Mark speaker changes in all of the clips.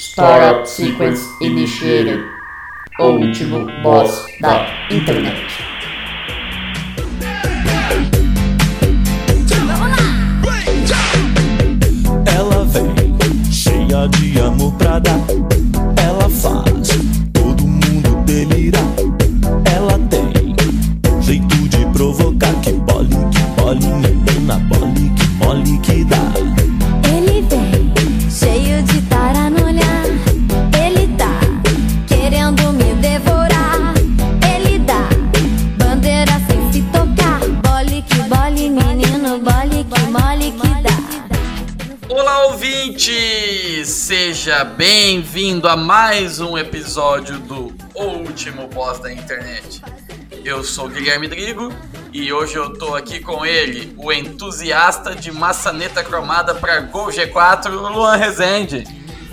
Speaker 1: Startup Sequence Initiated. O último boss da internet.
Speaker 2: Ela vem cheia de amor pra dar.
Speaker 3: Bem-vindo a mais um episódio do O Último Boss da Internet. Eu sou Guilherme Drigo e hoje eu tô aqui com ele, o entusiasta de maçaneta cromada para Gol G4, Luan Rezende.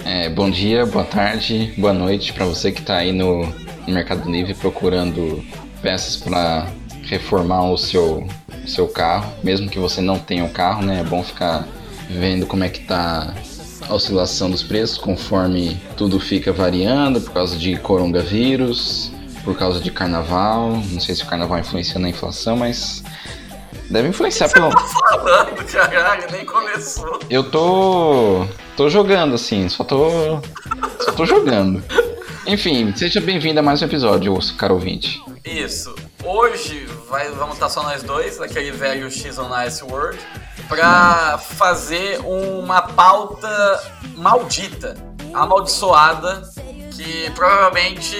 Speaker 4: É, bom dia, boa tarde, boa noite para você que está aí no, Mercado Livre procurando peças para reformar o seu, o seu carro, mesmo que você não tenha um carro, né? É bom ficar vendo como é que tá a oscilação dos preços conforme tudo fica variando por causa de coronavírus, por causa de carnaval. Não sei se o carnaval influencia na inflação, mas deve influenciar pelo.
Speaker 3: Falando, caralho, nem começou.
Speaker 4: Eu tô. tô jogando assim, só tô. só tô jogando. Enfim, seja bem-vindo a mais um episódio, caro ouvinte.
Speaker 3: Isso. Hoje vai, vamos estar só nós dois, aquele velho X on Ice World, pra fazer uma pauta maldita, amaldiçoada, que provavelmente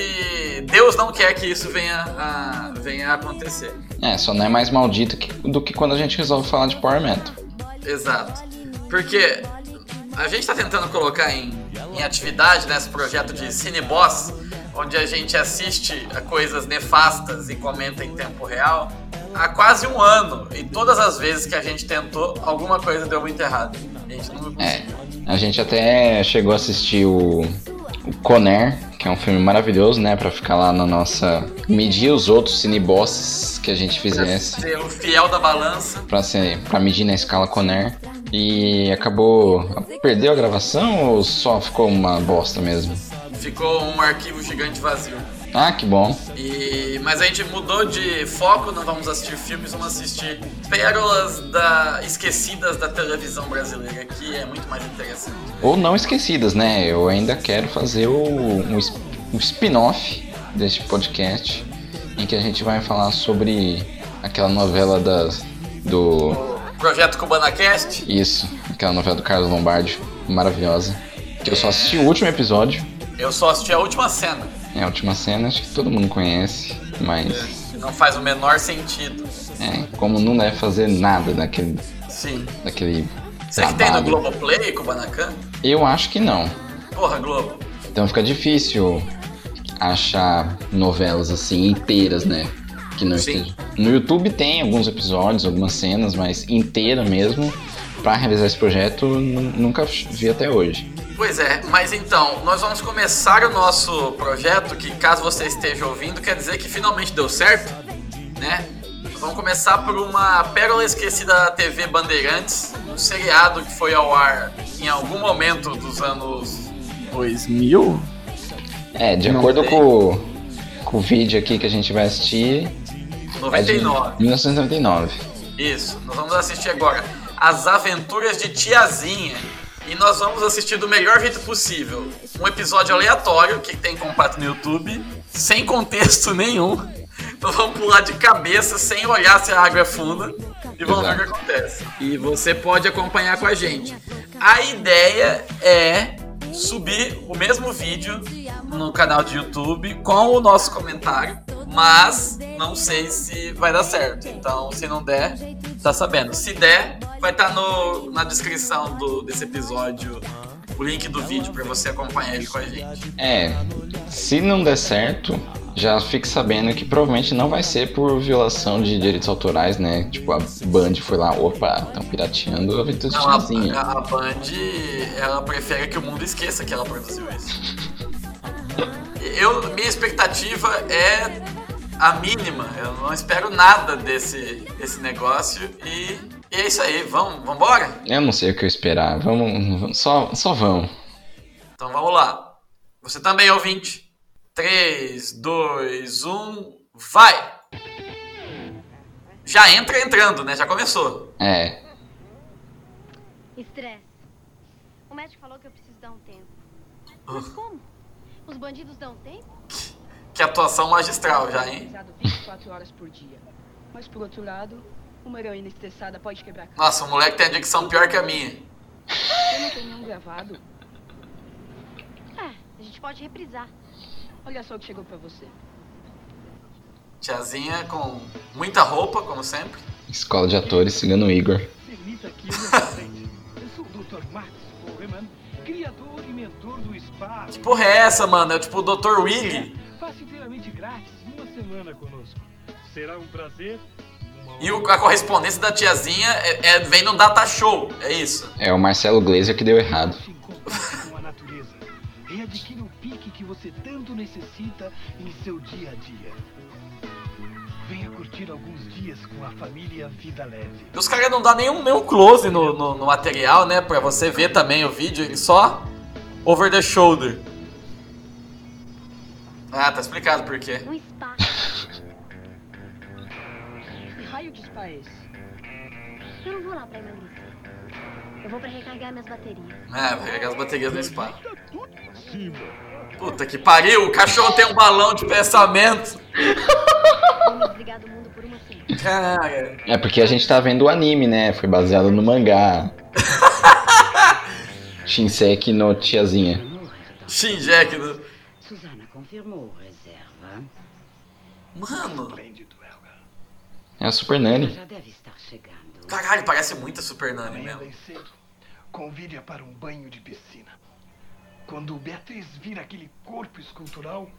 Speaker 3: Deus não quer que isso venha a, venha a acontecer.
Speaker 4: É, só não é mais maldito que- do que quando a gente resolve falar de Power Metal.
Speaker 3: Exato. Porque a gente está tentando colocar em, em atividade nesse projeto de Cineboss, onde a gente assiste a coisas nefastas e comenta em tempo real, há quase um ano. E todas as vezes que a gente tentou, alguma coisa deu muito errado. A gente não
Speaker 4: É, a gente até chegou a assistir o, o Conner, que é um filme maravilhoso, né? Pra ficar lá na nossa. medir os outros cinebosses que a gente fizesse.
Speaker 3: Ser o fiel da balança.
Speaker 4: Pra, ser, pra medir na escala Conner. E acabou. Perdeu a gravação ou só ficou uma bosta mesmo?
Speaker 3: Ficou um arquivo gigante vazio.
Speaker 4: Ah, que bom.
Speaker 3: E, mas a gente mudou de foco, não vamos assistir filmes, vamos assistir pérolas da, esquecidas da televisão brasileira, que é muito mais interessante.
Speaker 4: Ou não esquecidas, né? Eu ainda quero fazer o, um, um spin-off deste podcast em que a gente vai falar sobre aquela novela das, do.
Speaker 3: O Projeto CubanaCast,
Speaker 4: Isso, aquela novela do Carlos Lombardi, maravilhosa. Que eu só assisti o último episódio.
Speaker 3: eu só assisti a última cena.
Speaker 4: É a última cena, acho que todo mundo conhece, mas
Speaker 3: Não faz o menor sentido.
Speaker 4: é, como não deve fazer nada daquele.
Speaker 3: Sim.
Speaker 4: daquele
Speaker 3: Você que tem no. Globoplay, Kubanacan?
Speaker 4: Eu acho que não.
Speaker 3: Porra, Globo.
Speaker 4: Então fica difícil achar novelas assim inteiras, né? Que não
Speaker 3: Sim.
Speaker 4: esteja. No YouTube tem alguns episódios, algumas cenas, mas inteira mesmo. Pra realizar esse projeto, nu- nunca vi até hoje.
Speaker 3: Pois é, mas então, nós vamos começar o nosso projeto, que caso você esteja ouvindo, quer dizer que finalmente deu certo, né? Vamos começar por uma pérola esquecida da TV Bandeirantes, um seriado que foi ao ar em algum momento dos anos 2000?
Speaker 4: É, de
Speaker 3: Não
Speaker 4: acordo com, com o vídeo aqui que a gente vai assistir, é de
Speaker 3: 99.
Speaker 4: 1999.
Speaker 3: Isso, nós vamos assistir agora As Aventuras de Tiazinha. E nós vamos assistir do melhor jeito possível. Um episódio aleatório que tem compacto no YouTube, sem contexto nenhum. Nós vamos pular de cabeça sem olhar se a água é funda e vamos ver o que
Speaker 4: Exato.
Speaker 3: acontece. E você pode acompanhar com a gente. A ideia é subir o mesmo vídeo no canal de YouTube com o nosso comentário, mas não sei se vai dar certo. Então, se não der, tá sabendo. Se der, vai estar no, na descrição do, desse episódio o link do vídeo para você acompanhar ele com a gente.
Speaker 4: É, se não der certo, já fique sabendo que provavelmente não vai ser por violação de direitos autorais, né? Tipo, a Band foi lá, opa, estão pirateando a Aventura
Speaker 3: Não, a, a Band, ela prefere que o mundo esqueça que ela produziu isso. Eu, minha expectativa é a mínima. Eu não espero nada desse, desse negócio e, e é isso aí. Vamos, vambora?
Speaker 4: Eu não sei o que eu esperar. Vamos, vamos- só, só vão.
Speaker 3: Então vamos lá. Você também, ouvinte. 3, 2, 1, vai! Já entra entrando, né? Já começou.
Speaker 4: É.
Speaker 5: Estresse. O médico falou que eu preciso dar um tempo. Mas como? Os bandidos dão tempo?
Speaker 3: Que atuação magistral já, hein?
Speaker 6: Pesado 24 horas por dia. Mas por outro lado, uma heroína estressada pode quebrar a cara.
Speaker 3: Nossa, o moleque tem a dicção pior que a minha.
Speaker 6: Eu não tenho nenhum gravado.
Speaker 5: É, a gente pode reprisar.
Speaker 6: Olha só o que chegou pra você.
Speaker 3: Tiazinha com muita roupa, como sempre.
Speaker 4: Escola de atores seguindo o Igor.
Speaker 7: Permita que eu sou o Dr. Max Foreman, criador e mentor do spa.
Speaker 3: Que porra é essa, mano? É tipo o Dr. Willy.
Speaker 7: Faça inteiramente grátis uma semana conosco. Será um prazer.
Speaker 3: E o- a correspondência da tiazinha é, é- vem no data show. É isso.
Speaker 4: É o Marcelo Glazer que deu errado.
Speaker 7: E o pique que você tanto necessita em seu dia a dia. Venha curtir alguns dias com a família Vida Leve.
Speaker 3: Os caras não dão nenhum, nenhum close no, no, no material, né? Pra você ver também o vídeo. Ele só over the shoulder. Ah, tá explicado por quê.
Speaker 5: Um spa.
Speaker 6: Esse?
Speaker 5: Eu não vou lá pra emagrecer. Eu vou pra recarregar minhas baterias.
Speaker 3: É, vai pegar as baterias no spa. Puta que pariu, o cachorro tem um balão de pensamento.
Speaker 5: Vou me desligar do mundo por uma semana.
Speaker 3: Cara.
Speaker 4: É porque a gente tá vendo o anime, né? Foi baseado no mangá. Shinseki no Tiazinha.
Speaker 3: Shinjek do.
Speaker 8: Susana confirmou reserva.
Speaker 3: Mano.
Speaker 4: É a Super
Speaker 8: chegando.
Speaker 3: caralho, parece muito a Super Nani
Speaker 7: Amanhã
Speaker 3: mesmo.
Speaker 7: cedo, convide-a para um banho de piscina. Quando Beatriz vir aquele corpo escultural,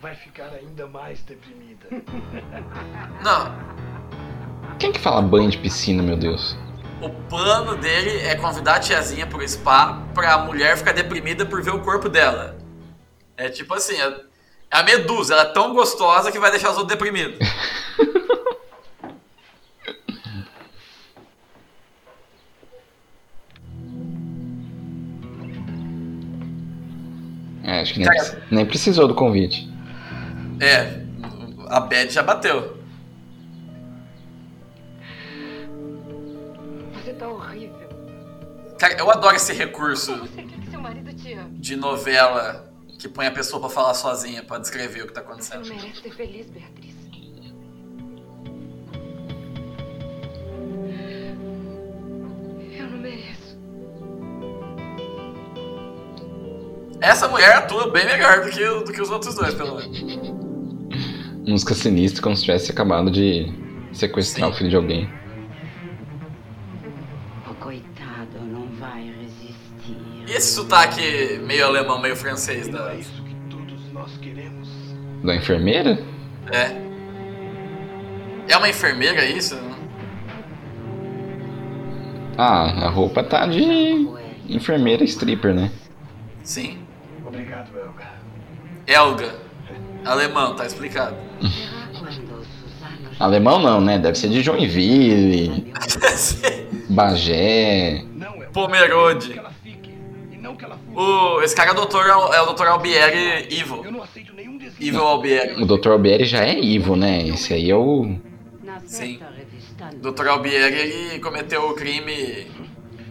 Speaker 7: vai ficar ainda mais deprimida.
Speaker 3: Não,
Speaker 4: Quem que fala banho de piscina, meu Deus?
Speaker 3: o plano dele é convidar a tiazinha pro spa pra mulher ficar deprimida por ver o corpo dela. É tipo assim, é é a medusa, ela é tão gostosa que vai deixar os outros deprimidos.
Speaker 4: É, acho que nem, nem precisou do convite.
Speaker 3: É, a bad já bateu.
Speaker 6: Você tá horrível.
Speaker 3: Cara, eu adoro esse recurso
Speaker 6: Você que
Speaker 3: de novela que põe a pessoa pra falar sozinha, pra descrever o que tá
Speaker 6: Você
Speaker 3: acontecendo.
Speaker 6: merece ser feliz, Beatriz.
Speaker 3: Essa mulher atua bem melhor do que, do que os outros dois, pelo menos.
Speaker 4: Música sinistra, como se tivesse acabado de sequestrar
Speaker 3: Sim.
Speaker 4: o filho de alguém.
Speaker 8: O coitado não vai resistir.
Speaker 3: E esse sotaque meio alemão, meio francês da.
Speaker 7: é isso que todos nós queremos.
Speaker 4: Da enfermeira?
Speaker 3: É. É uma enfermeira isso?
Speaker 4: Ah, a roupa tá de enfermeira stripper, né?
Speaker 3: Sim.
Speaker 7: Obrigado, Helga.
Speaker 3: Elga. Alemão, tá explicado.
Speaker 4: Alemão não, né? Deve ser de Joinville, Bagé.
Speaker 7: Helga.
Speaker 3: Pomerode. O, esse cara é o doutor, é o Dr. Albieri Evil.
Speaker 7: Eu não aceito nenhum desvio.
Speaker 3: Evil Albieri.
Speaker 4: O Dr. Albieri já é Ivo, né? Esse aí é o.
Speaker 3: Sim.
Speaker 8: revista
Speaker 3: Dr. Albieri ele cometeu o crime.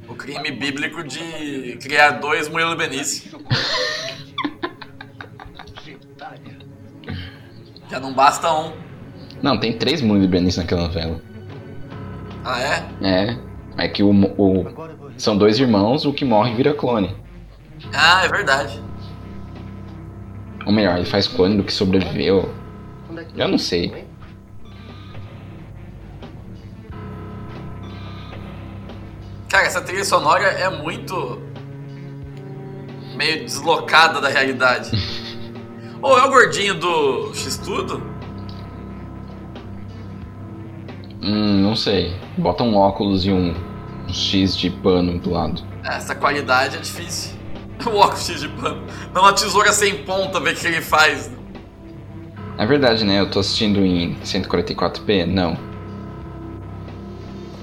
Speaker 3: O crime bíblico de criar dois Murilo Benício. Já não basta um.
Speaker 4: Não, tem três Mundo Benício naquela novela.
Speaker 3: Ah, é?
Speaker 4: É. É que o, o- são dois irmãos, o que morre vira clone.
Speaker 3: Ah, é verdade.
Speaker 4: Ou melhor, ele faz clone do que sobreviveu. Eu não sei.
Speaker 3: Cara, essa trilha sonora é muito. meio deslocada da realidade. Ou é o gordinho do X-Tudo?
Speaker 4: Hum, não sei. Bota um óculos e um, um X de pano do lado.
Speaker 3: Essa qualidade é difícil. O óculos X de pano. Não uma tesoura sem ponta, ver o que ele faz.
Speaker 4: É verdade, né? Eu tô assistindo em 144p? Não.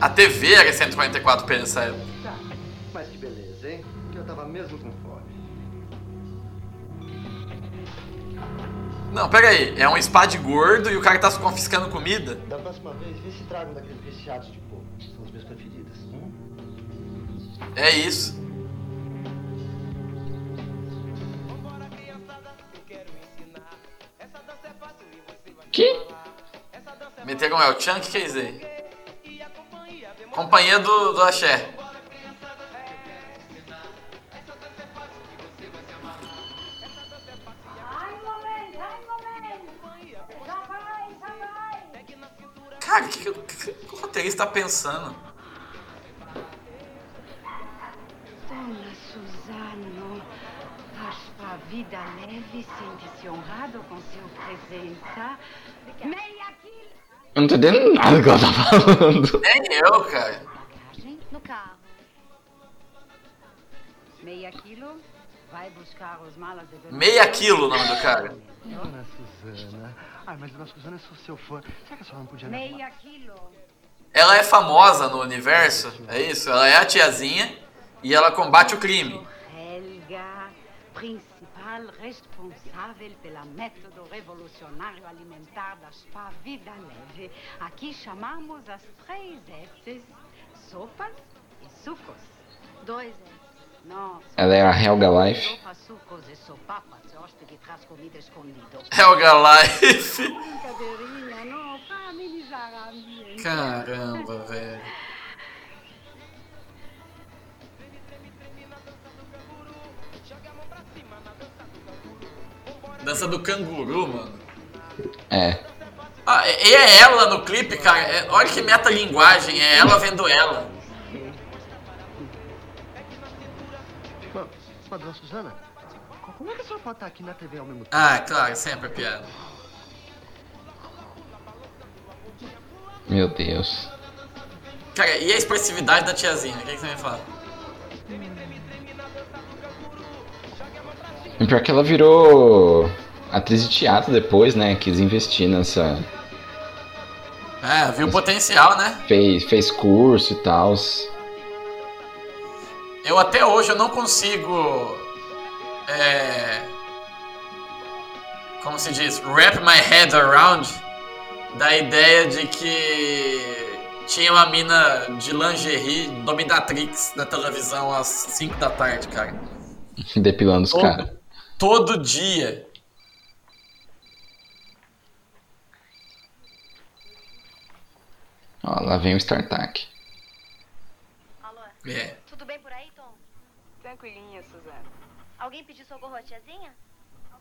Speaker 3: A TV era 144p nessa época.
Speaker 9: Tá, mas que beleza, hein? Eu tava mesmo com fome.
Speaker 3: Não, pera aí. É um spa de gordo e o cara tá confiscando comida?
Speaker 9: Da próxima vez, vê se tragam daqueles recheados de porco. São os meus preferidos. Hum?
Speaker 3: É isso.
Speaker 4: Que?
Speaker 3: Meteram um El Chan? O que, que é isso aí? Companhia do, do Axé. Cara, o que, que, o que que o roteirista tá pensando?
Speaker 8: Dona Suzano, a vida leve, sente-se honrado com sua presença. Meia quilo.
Speaker 4: Eu não tô entendendo nada que ela tá falando.
Speaker 3: Nem eu, cara.
Speaker 8: No carro. Meia quilo, vai buscar os malas de.
Speaker 3: Meia quilo o nome do cara.
Speaker 7: Dona Suzana. Ai, mas Dona Suzana, eu sou seu fã. Será que a senhora não podia me
Speaker 8: Meia quilo.
Speaker 3: Ela é famosa no universo, é isso? Ela é a tiazinha e ela combate o crime.
Speaker 8: Helga, principal responsável pelo método revolucionário alimentar da Spa Vida Leve. Aqui chamamos as três F's, sopas e sucos. Dois F's.
Speaker 4: Ela é a Helga Life.
Speaker 3: Helga Life. Caramba, velho. Dança do canguru, mano.
Speaker 4: É.
Speaker 3: Ah, e é ela no clipe, cara. É- olha que metalinguagem, é ela vendo ela.
Speaker 7: Dona Suzana, como é que a senhora pode estar aqui na TV ao mesmo tempo?
Speaker 3: Ah, claro, sempre é piada.
Speaker 4: Meu Deus.
Speaker 3: Cara, e a expressividade da tiazinha? O que, que você me fala?
Speaker 4: E pior que ela virou atriz de teatro depois, né? Quis investir nessa.
Speaker 3: É, viu o potencial, né?
Speaker 4: Fez, fez curso e tal.
Speaker 3: Eu até hoje eu não consigo. É, como se diz? Wrap my head around da ideia de que tinha uma mina de lingerie dominatrix na televisão às 5 da tarde, cara.
Speaker 4: Depilando os caras.
Speaker 3: Todo dia.
Speaker 4: Ó, lá vem o StarTAC.
Speaker 10: Alô,
Speaker 3: É.
Speaker 10: tudo bem por aí, Tom?
Speaker 6: Tranquilinha, Suzana.
Speaker 10: Alguém pediu socorro à tiazinha?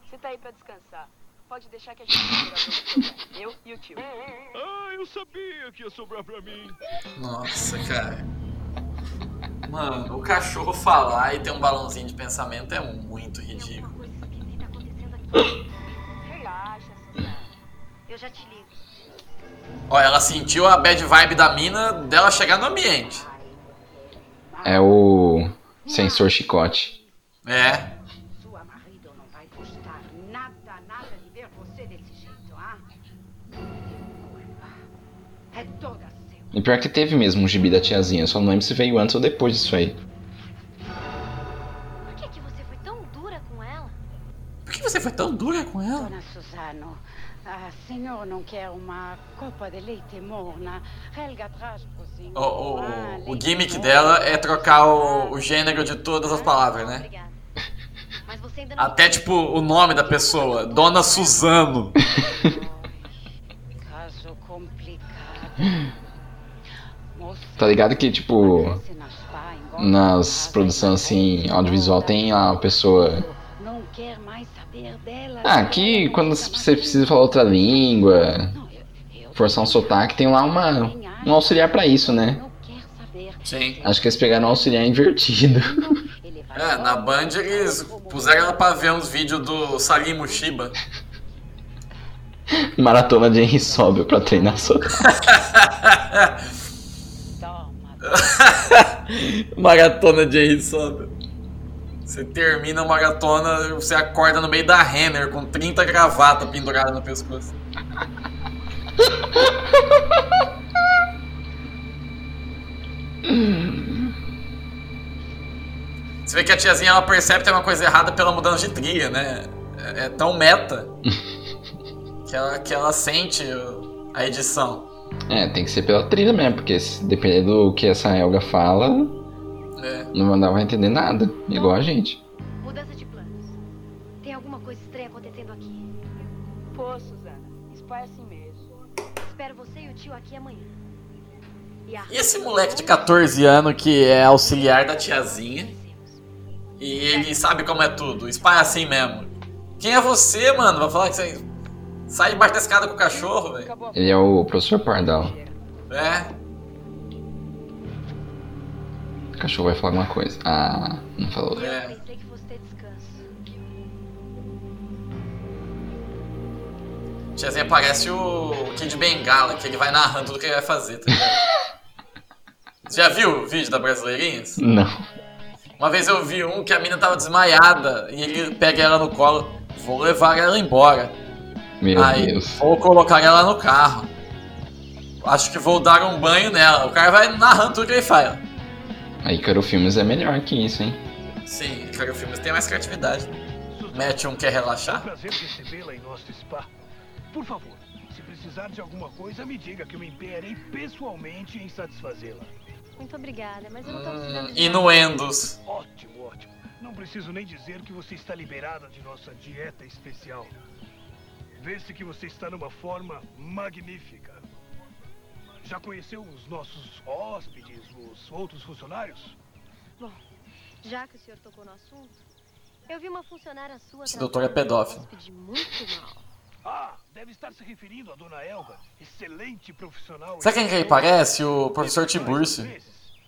Speaker 6: Você tá aí pra descansar. Pode deixar que a gente vai você. Eu e o tio.
Speaker 2: Ah, eu sabia que ia sobrar pra mim.
Speaker 3: Nossa, cara. Mano, o cachorro falar e ter um balãozinho de pensamento é muito ridículo.
Speaker 6: Relaxa, Suzana.
Speaker 10: Eu já te ligo.
Speaker 3: Ó, ela sentiu a bad vibe da mina dela chegar no ambiente.
Speaker 4: É o sensor chicote.
Speaker 3: É.
Speaker 8: Sua marido não vai gostar nada, nada de ver você desse jeito, ah? É toda seu.
Speaker 4: E pior que teve mesmo um gibi da tiazinha, só não lembro se veio antes ou depois disso aí.
Speaker 10: Por que, que você foi tão dura com ela?
Speaker 3: Por que você foi tão dura com ela?
Speaker 8: Dona senhor não quer uma copa de leite morna? Helga traz pro senhor.
Speaker 3: O, o,
Speaker 8: ah,
Speaker 3: o
Speaker 8: leite
Speaker 3: gimmick dela é trocar o, o gênero de todas as palavras, né?
Speaker 10: Obrigada. Mas você ainda não.
Speaker 3: Até tipo o nome da pessoa, Dona Suzano.
Speaker 8: Caso complicado.
Speaker 4: Tá ligado que, tipo, nas produções assim, audiovisual tem a pessoa. Ah, aqui quando você precisa falar outra língua, forçar um sotaque, tem lá uma, um auxiliar pra isso, né?
Speaker 3: Sim.
Speaker 4: Acho que eles pegaram um auxiliar invertido.
Speaker 3: É, na Band eles puseram ela pra ver uns vídeos do Salim Mushiba.
Speaker 4: Maratona de Henry Sobel pra treinar sotaque.
Speaker 8: Toma.
Speaker 3: maratona de Henry Sobel. Você termina a maratona, você acorda no meio da Renner com 30 gravatas penduradas no pescoço. Você vê que a tiazinha ela percebe que tem uma coisa errada pela mudança de trilha, né? É, é tão meta Que ela, que ela sente a edição.
Speaker 4: É, tem que ser pela trilha mesmo, porque se depender do que essa Helga fala,
Speaker 3: É.
Speaker 4: não vai entender nada. Igual a gente.
Speaker 10: Mudança de planos. Tem alguma coisa estranha acontecendo aqui.
Speaker 6: Pô, Suzana, é assim mesmo.
Speaker 10: Espero você e o tio aqui amanhã. E, a...
Speaker 3: E esse moleque de 14 anos que é auxiliar da tiazinha. E ele sabe como é tudo. O Spy é assim mesmo. Quem é você, mano? Vai falar que você sai debaixo da escada com o cachorro, velho.
Speaker 4: Ele é o professor Pardal.
Speaker 3: É.
Speaker 4: O cachorro vai falar alguma coisa. Ah, não falou.
Speaker 3: É. Tiazinha parece o Kid Bengala, que ele vai narrando tudo que ele vai fazer, tá ligado? Já viu o vídeo da Brasileirinhas?
Speaker 4: Não.
Speaker 3: Uma vez eu vi um que a mina tava desmaiada e ele pega ela no colo. Vou levar ela embora.
Speaker 4: Meu
Speaker 3: Aí
Speaker 4: Deus.
Speaker 3: vou colocar ela no carro. Acho que vou dar um banho nela. O cara vai narrando tudo que ele faz.
Speaker 4: Aí Caro Filmes é melhor que isso, hein?
Speaker 3: Sim, cara, o filme tem mais criatividade. Mete um quer
Speaker 7: É um
Speaker 3: relaxar.
Speaker 7: prazer recebê-la em nosso spa. Por favor, se precisar de alguma coisa, me diga que eu me empenharei pessoalmente em satisfazê-la.
Speaker 10: Muito obrigada, mas eu não tô precisando
Speaker 3: Hum,
Speaker 10: de
Speaker 3: inuendos.
Speaker 7: Ótimo, ótimo. Não preciso nem dizer que você está liberada de nossa dieta especial. Vê-se que você está numa forma magnífica. Já conheceu os nossos hóspedes, os outros funcionários?
Speaker 10: Já que o senhor tocou no assunto, eu vi uma funcionária sua
Speaker 3: Esse doutor é pedófilo.
Speaker 10: muito mal.
Speaker 7: Ah, deve estar se referindo à dona Elga, excelente profissional.
Speaker 3: Sabe quem que ele parece? O professor Tiburcio.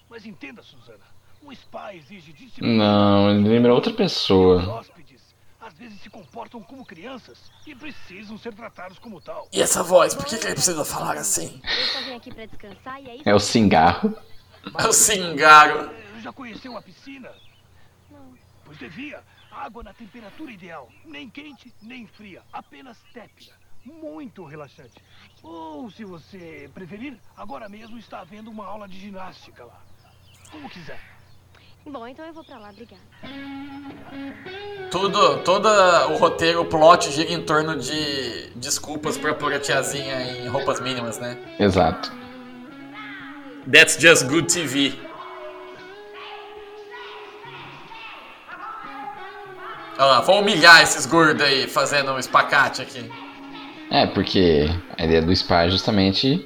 Speaker 7: Mas entenda, Suzana, um spa exige disciplina.
Speaker 4: Não, ele lembra outra
Speaker 7: Os
Speaker 4: pessoa.
Speaker 7: hóspedes às vezes se comportam como crianças e precisam ser tratados como tal.
Speaker 3: E essa voz? Por que, que ele precisa falar assim?
Speaker 10: Eu só vim aqui pra descansar e é
Speaker 4: É o Cingarro.
Speaker 3: É o Cingaro.
Speaker 7: Eh, Já conheceu a piscina?
Speaker 10: Não.
Speaker 7: Pois devia. Água na temperatura ideal. Nem quente, nem fria. Apenas tépida. Muito relaxante. Ou, se você preferir, agora mesmo está havendo uma aula de ginástica lá. Como quiser.
Speaker 10: Bom, então eu vou pra lá, obrigada.
Speaker 3: Tudo, todo o roteiro, o plot gira em torno de desculpas pra pôr a tiazinha em roupas mínimas, né?
Speaker 4: Exato.
Speaker 3: That's just good TV. Olha lá, vou humilhar esses gordos aí fazendo um espacate aqui.
Speaker 4: É, porque a ideia do spa é justamente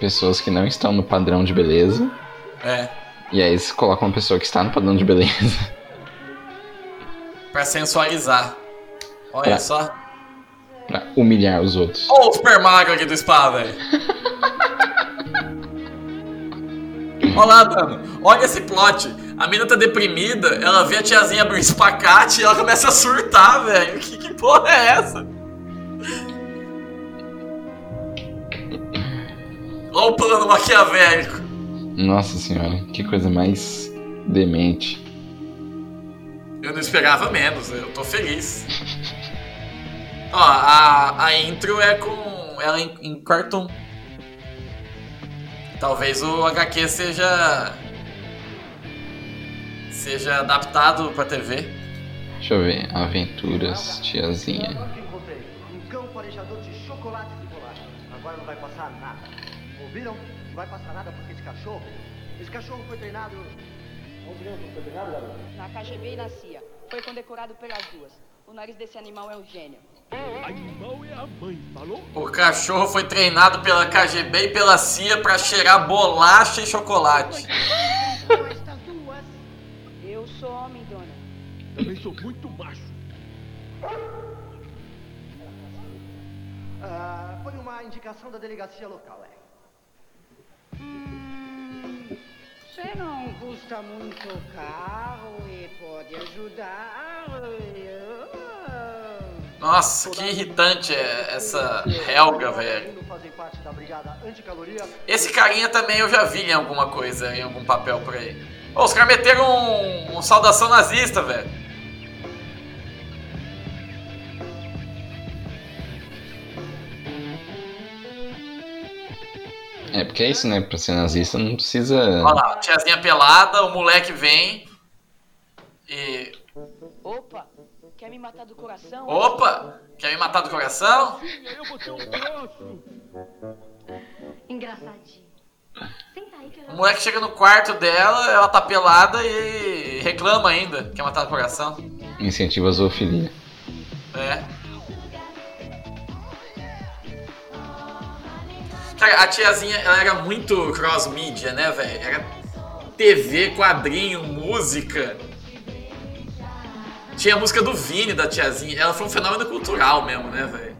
Speaker 4: pessoas que não estão no padrão de beleza.
Speaker 3: É,
Speaker 4: E aí você coloca uma pessoa que está no padrão de beleza.
Speaker 3: pra sensualizar. Olha
Speaker 4: É.
Speaker 3: só.
Speaker 4: pra humilhar os outros.
Speaker 3: Olha o super magro aqui do spa, velho. Olha lá, mano. Olha esse plot. A mina tá deprimida, ela vê a tiazinha abrir um espacate e ela começa a surtar, velho. Que, que porra é essa? Olha o plano maquiavélico.
Speaker 4: Nossa senhora, que coisa mais demente.
Speaker 3: Eu não esperava menos, eu tô feliz. Ó, a, a intro é com ela em, em cartoon. Talvez o HQ seja. seja adaptado pra TV.
Speaker 4: Deixa eu ver. Aventuras, tiazinha.
Speaker 9: Agora que encontrei. Um cão farejador de chocolates e bolachas. Agora não vai passar nada. Ouviram? Não vai passar nada porque esse cachorro. Esse cachorro foi treinado. Onde mesmo foi treinado, garoto?
Speaker 6: Na KGB e na CIA. Foi condecorado pelas duas. O nariz desse animal é um gênio.
Speaker 7: Animal é a mãe, falou?
Speaker 3: O cachorro foi treinado pela KGB e pela CIA pra cheirar bolacha e chocolate.
Speaker 8: Duas.
Speaker 6: Eu sou homem, dona.
Speaker 7: Também sou muito macho.
Speaker 9: Ah, foi uma indicação da delegacia local, é.
Speaker 8: Você não custa muito caro e pode ajudar.
Speaker 3: Nossa, que irritante é essa Helga, velho. Esse carinha também eu já vi em alguma coisa, em algum papel por aí. Ô, os caras meteram um, um saudação nazista, velho.
Speaker 4: É, porque é isso, né? Pra ser nazista não precisa.
Speaker 3: Olha lá, tiazinha pelada, o moleque vem e.
Speaker 6: Opa, quer me matar do coração?
Speaker 3: Opa! Quer me matar do coração?
Speaker 7: Eu vou um troço.
Speaker 10: Engraçadinho.
Speaker 3: O moleque chega no quarto dela, ela tá pelada e reclama ainda. Quer matar do coração?
Speaker 4: Incentiva a zoofilia.
Speaker 3: É. Cara, a tiazinha, ela era muito cross-mídia, né, velho? Era TV, quadrinho, música. Tinha a música do Vini, da tiazinha. Ela foi um fenômeno cultural mesmo, né, velho?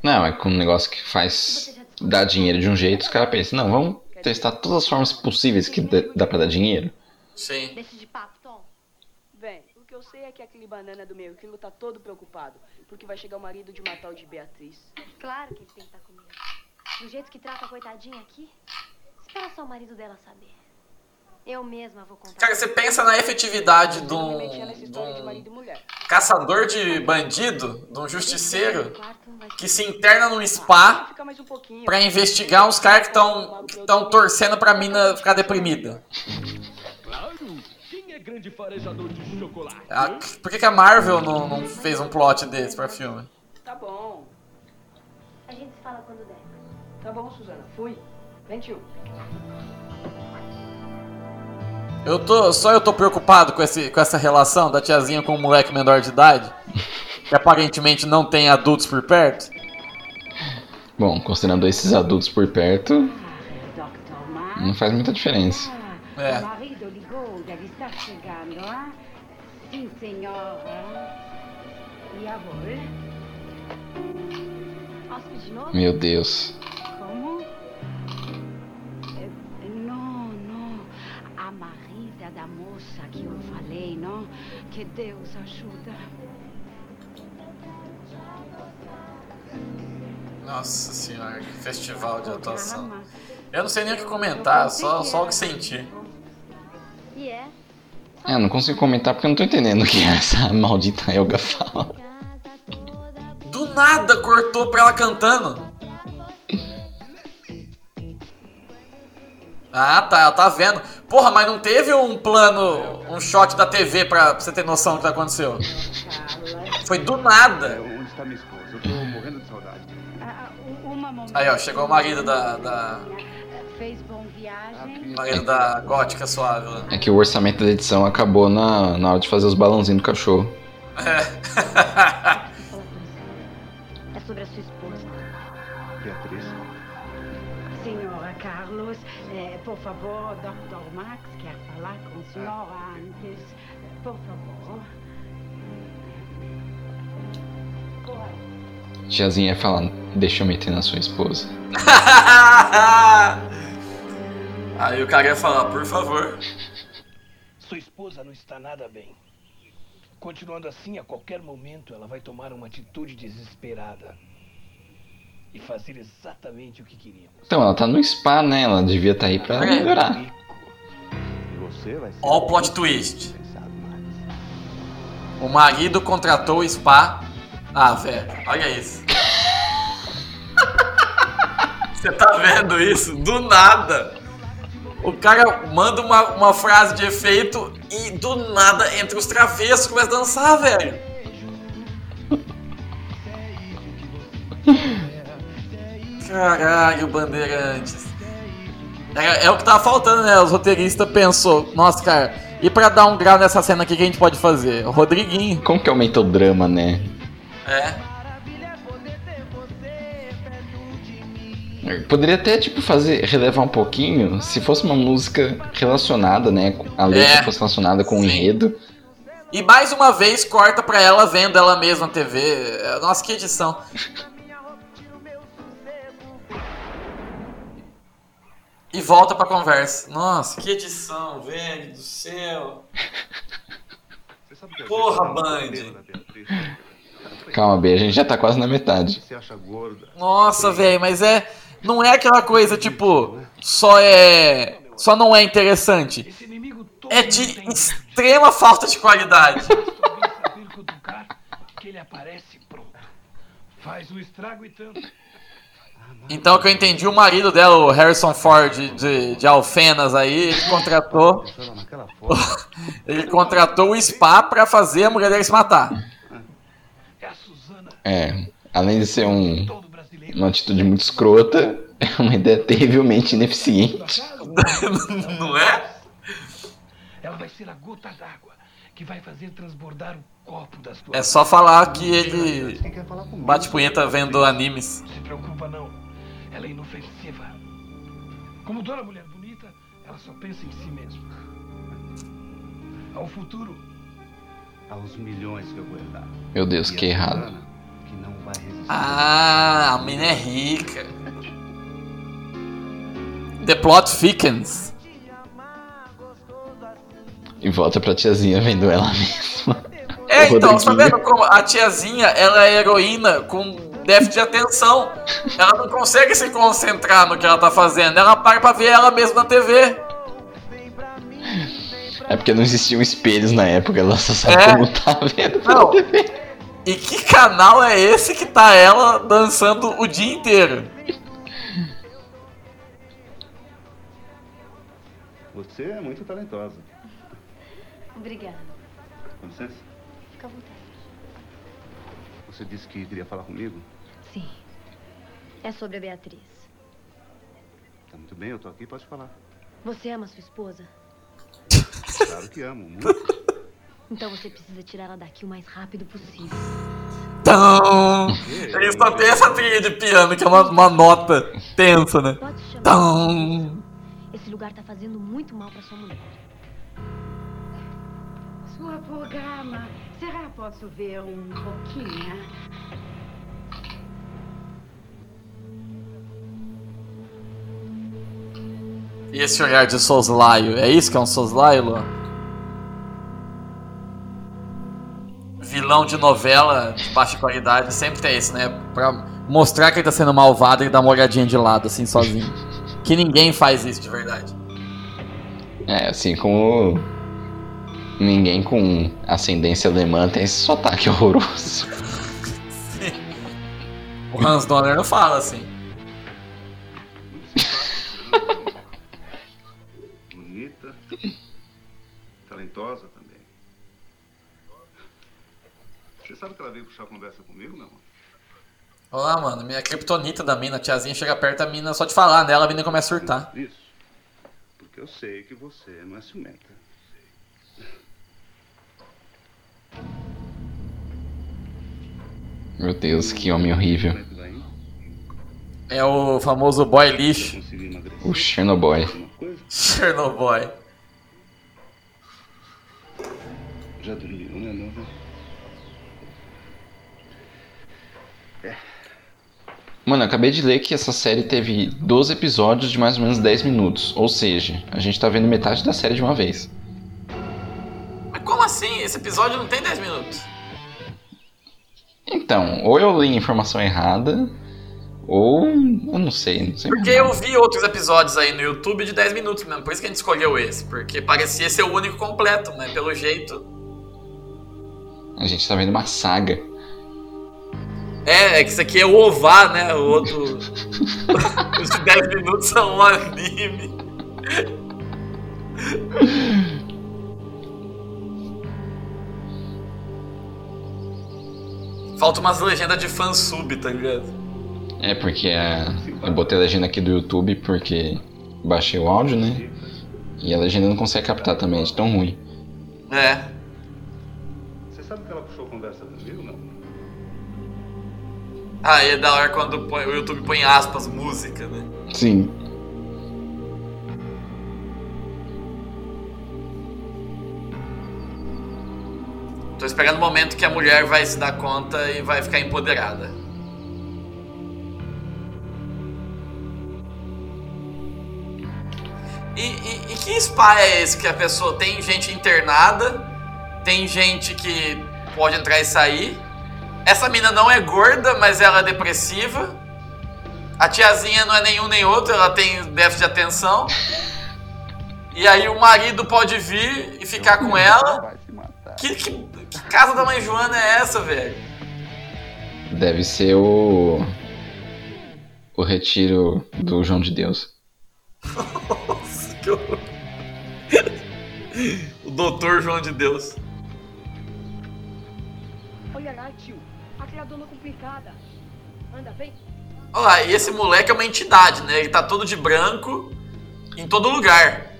Speaker 4: Não, é com um negócio que faz dar dinheiro de um jeito, os caras pensam, não, vamos testar todas as formas possíveis que dá pra dar dinheiro.
Speaker 3: Sim.
Speaker 10: Deixa de papo, Tom.
Speaker 6: Bem, o que eu sei é que aquele banana do meio quilo tá todo preocupado, porque vai chegar o marido de uma tal de Beatriz.
Speaker 10: Claro que ele tem que estar comigo. Do jeito que trata a coitadinha aqui, espera só o marido dela saber. Eu mesma vou contar.
Speaker 3: Cara, você pensa na efetividade de um, de um caçador de bandido, de um justiceiro, que se interna num spa
Speaker 6: Fica mais um pouquinho.
Speaker 3: pra investigar uns caras que estão que tão torcendo pra mina ficar deprimida.
Speaker 7: Claro. Quem é grande farejador de chocolate?
Speaker 3: Ah, Por que, que a Marvel não, não fez um plot desse pra filme?
Speaker 6: Tá bom.
Speaker 10: A gente se fala quando der.
Speaker 6: Tá bom, Suzana. Fui. Vem, tio.
Speaker 3: Eu tô, só eu tô preocupado com, esse, com essa relação da tiazinha com o moleque menor de idade, que aparentemente não tem adultos por perto.
Speaker 4: Bom, considerando esses adultos por perto, não faz muita diferença.
Speaker 3: É.
Speaker 8: o marido da moça que eu falei, não? Que Deus ajuda.
Speaker 3: Nossa senhora, que festival de atuação. Eu não sei nem o que comentar, só, só o que senti.
Speaker 10: É.
Speaker 4: É, eu não consigo comentar porque eu não tô entendendo o que essa maldita Elga fala.
Speaker 3: Do nada cortou pra ela cantando. Ah, tá, ela tá vendo. Porra, mas não teve um plano, um shot da TV pra você ter noção do que aconteceu. Foi do nada.
Speaker 9: Onde está minha esposa? Eu tô morrendo de saudade.
Speaker 8: Ah, Uma momento.
Speaker 3: Aí, ó, chegou o marido da. da
Speaker 8: Fez bom viagem.
Speaker 3: marido da gótica suave lá.
Speaker 4: É que o orçamento da edição acabou na, na hora de fazer os balãozinhos do cachorro.
Speaker 3: É.
Speaker 10: É sobre a sua esposa.
Speaker 9: Beatriz.
Speaker 8: Senhora Carlos, por favor, Dr. Max quer falar com a senhora antes. Por favor.
Speaker 4: Tiazinha falando, deixa eu meter na sua esposa.
Speaker 3: Aí o cara ia falar, por favor.
Speaker 7: Sua esposa não está nada bem. Continuando assim, a qualquer momento ela vai tomar uma atitude desesperada. E fazer exatamente o que queríamos.
Speaker 4: Então, ela tá no spa, né? Ela devia estar aí pra melhorar.
Speaker 9: Vai ser.
Speaker 3: Ó o plot twist. O marido contratou o spa. Ah, velho, olha isso. Você tá vendo isso? Do nada. O cara manda uma, uma frase de efeito e do nada entre os travessos começa a dançar, velho. Caralho, Bandeirantes. É, é o que tava faltando, né? Os roteiristas pensou, nossa, cara, e pra dar um grau nessa cena aqui, o que a gente pode fazer? O Rodriguinho.
Speaker 4: Como que aumenta o drama, né?
Speaker 3: É.
Speaker 4: Poderia até, tipo, fazer, relevar um pouquinho se fosse uma música relacionada, né? A letra
Speaker 3: É.
Speaker 4: fosse relacionada com o enredo.
Speaker 3: E mais uma vez corta pra ela vendo ela mesma na TV. É, Nossa, que edição. E volta pra conversa. Nossa, que edição, velho do céu.
Speaker 9: Você sabe que às
Speaker 3: Porra, Band.
Speaker 9: Beatriz.
Speaker 4: Calma, B, a gente já tá quase na metade.
Speaker 9: Você acha gorda?
Speaker 3: Nossa, velho, mas é. Não é aquela coisa tipo. Só é. Só não é interessante.
Speaker 7: Esse inimigo todo
Speaker 3: É de extrema falta de qualidade.
Speaker 7: ele aparece pronto. Faz um estrago e tanto.
Speaker 3: Então, que eu entendi, o marido dela, o Harrison Ford de, de Alfenas aí, ele contratou. ele contratou o Spa pra fazer a mulher dele se matar.
Speaker 4: É, além de ser um, uma atitude muito escrota, é uma ideia terrivelmente ineficiente.
Speaker 3: Não é?
Speaker 7: Ela vai ser a gota d'água que vai fazer transbordar o copo das tuas
Speaker 3: É só falar que ele bate punheta vendo animes.
Speaker 7: Não se preocupa não. Ela é inofensiva. Como toda mulher bonita, ela só pensa em si mesma. Ao futuro.
Speaker 11: Aos milhões que eu vou herdar.
Speaker 4: Meu Deus,
Speaker 11: E
Speaker 4: que errado.
Speaker 11: Que não vai resistir.
Speaker 3: Ah, a mina é rica. The plot thickens.
Speaker 4: E volta pra tiazinha vendo ela mesma.
Speaker 3: É, então, tá
Speaker 4: Rodriguinho.
Speaker 3: vendo como a tiazinha, ela é heroína com déficit de atenção. Ela não consegue se concentrar no que ela tá fazendo. Ela para pra ver ela mesma na TV.
Speaker 4: É porque não existiam espelhos na época, ela só sabe
Speaker 3: É.
Speaker 4: como tá vendo.
Speaker 3: Não. E que canal é esse que tá ela dançando o dia inteiro?
Speaker 11: Você é muito talentosa.
Speaker 10: Obrigada.
Speaker 11: Com licença.
Speaker 10: Fica à vontade.
Speaker 11: Você disse que queria falar comigo?
Speaker 10: Sim. É sobre a Beatriz.
Speaker 11: Tá muito bem, eu tô aqui, pode falar.
Speaker 10: Você ama sua esposa?
Speaker 11: Claro que amo, muito.
Speaker 10: Então você precisa tirar ela daqui o mais rápido possível.
Speaker 3: Tão. Eles só tem essa trilha de piano, que é uma, uma nota tensa, né?
Speaker 10: Pode chamar.
Speaker 3: Tão.
Speaker 10: Esse lugar tá fazendo muito mal pra sua mulher.
Speaker 8: Sua programa. Será que posso ver um pouquinho?
Speaker 3: E esse olhar de soslaio, é isso que é um soslaio, Luan? Vilão de novela de baixa qualidade sempre tem isso, né? Pra mostrar que ele tá sendo malvado, ele dá uma olhadinha de lado, assim, sozinho. Que ninguém faz isso de verdade.
Speaker 4: É, assim como ninguém com ascendência alemã tem esse sotaque horroroso.
Speaker 3: O Hans Donner não fala assim.
Speaker 11: Talentosa também. Você sabe que ela veio puxar conversa comigo, não?
Speaker 3: Olá, mano, minha criptonita da mina, a tiazinha chega perto da mina só de falar nela, a mina começa a surtar.
Speaker 11: Isso. Porque eu sei que você não é ciumenta.
Speaker 4: Meu Deus, que homem horrível.
Speaker 3: É o famoso boy lixo.
Speaker 4: O Chernobyl.
Speaker 3: Chernobyl.
Speaker 11: Já dormiu, né, nova?
Speaker 4: Mano, eu acabei de ler que essa série teve 12 episódios de mais ou menos 10 minutos. Ou seja, a gente tá vendo metade da série de uma vez.
Speaker 3: Mas como assim? Esse episódio não tem 10 minutos.
Speaker 4: Então, ou eu li a informação errada, ou eu não sei, não sei.
Speaker 3: Porque eu vi outros episódios aí no YouTube de 10 minutos mesmo, por isso que a gente escolheu esse, porque parecia ser o único completo, mas pelo jeito.
Speaker 4: A gente tá vendo uma saga.
Speaker 3: É, é que isso aqui é o OVA, né? O outro. Os de 10 minutos são um anime. Falta umas legendas de fansub, tá ligado?
Speaker 4: É, porque a... eu botei a legenda aqui do YouTube porque baixei o áudio, né? E a legenda não consegue captar também, é de tão ruim.
Speaker 3: É. Ah, e é da hora quando põe- o YouTube põe aspas, música, né?
Speaker 4: Sim.
Speaker 3: Tô esperando o momento que a mulher vai se dar conta e vai ficar empoderada. E, e- e que spa é esse que a pessoa tem gente internada, tem gente que pode entrar e sair. Essa mina não é gorda, mas ela é depressiva. A tiazinha não é nenhum nem outro, ela tem déficit de atenção. E aí o marido pode vir e ficar com ela. Que, que, que casa da mãe Joana é essa, velho?
Speaker 4: Deve ser o. o retiro do João de Deus.
Speaker 3: Nossa, que horror. O doutor João de Deus.
Speaker 6: Olha lá, tio. Criadona complicada. Anda, vem.
Speaker 3: Olha lá, e esse moleque é uma entidade, né? Ele tá todo de branco em todo lugar.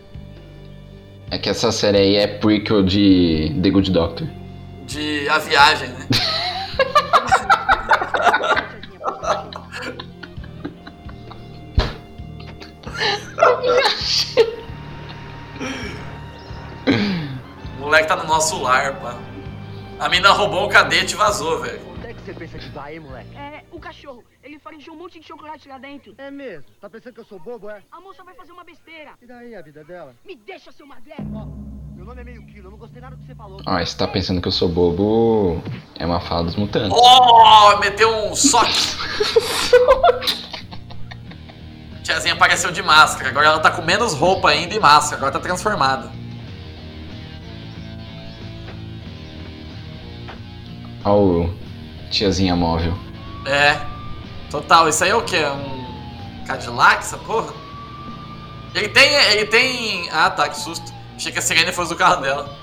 Speaker 4: É que essa série aí é prequel de The Good Doctor.
Speaker 3: De A Viagem, né? O moleque tá no nosso lar, pá. A mina roubou o cadete e vazou, velho.
Speaker 9: Você pensa que vai, hein, moleque?
Speaker 6: É, o cachorro. Ele faringiu um monte de chocolate lá dentro.
Speaker 9: É mesmo? Tá pensando que eu sou bobo, é?
Speaker 6: A moça vai fazer uma besteira.
Speaker 9: E daí a vida dela?
Speaker 6: Me deixa, seu magrelo.
Speaker 9: Meu nome é meio quilo, eu não gostei nada do que você falou.
Speaker 4: Ah, você tá pensando que eu sou bobo, é uma fala dos mutantes.
Speaker 3: Oh, meteu um soque. Tiazinha apareceu de máscara. Agora ela tá com menos roupa ainda e máscara. Agora tá transformada.
Speaker 4: Olha o tiazinha móvel.
Speaker 3: É. Total. Isso aí é o quê? Um Cadillac, essa porra? Ele tem. Ele tem. Ah tá, que susto. Achei que a sirene fosse do carro dela.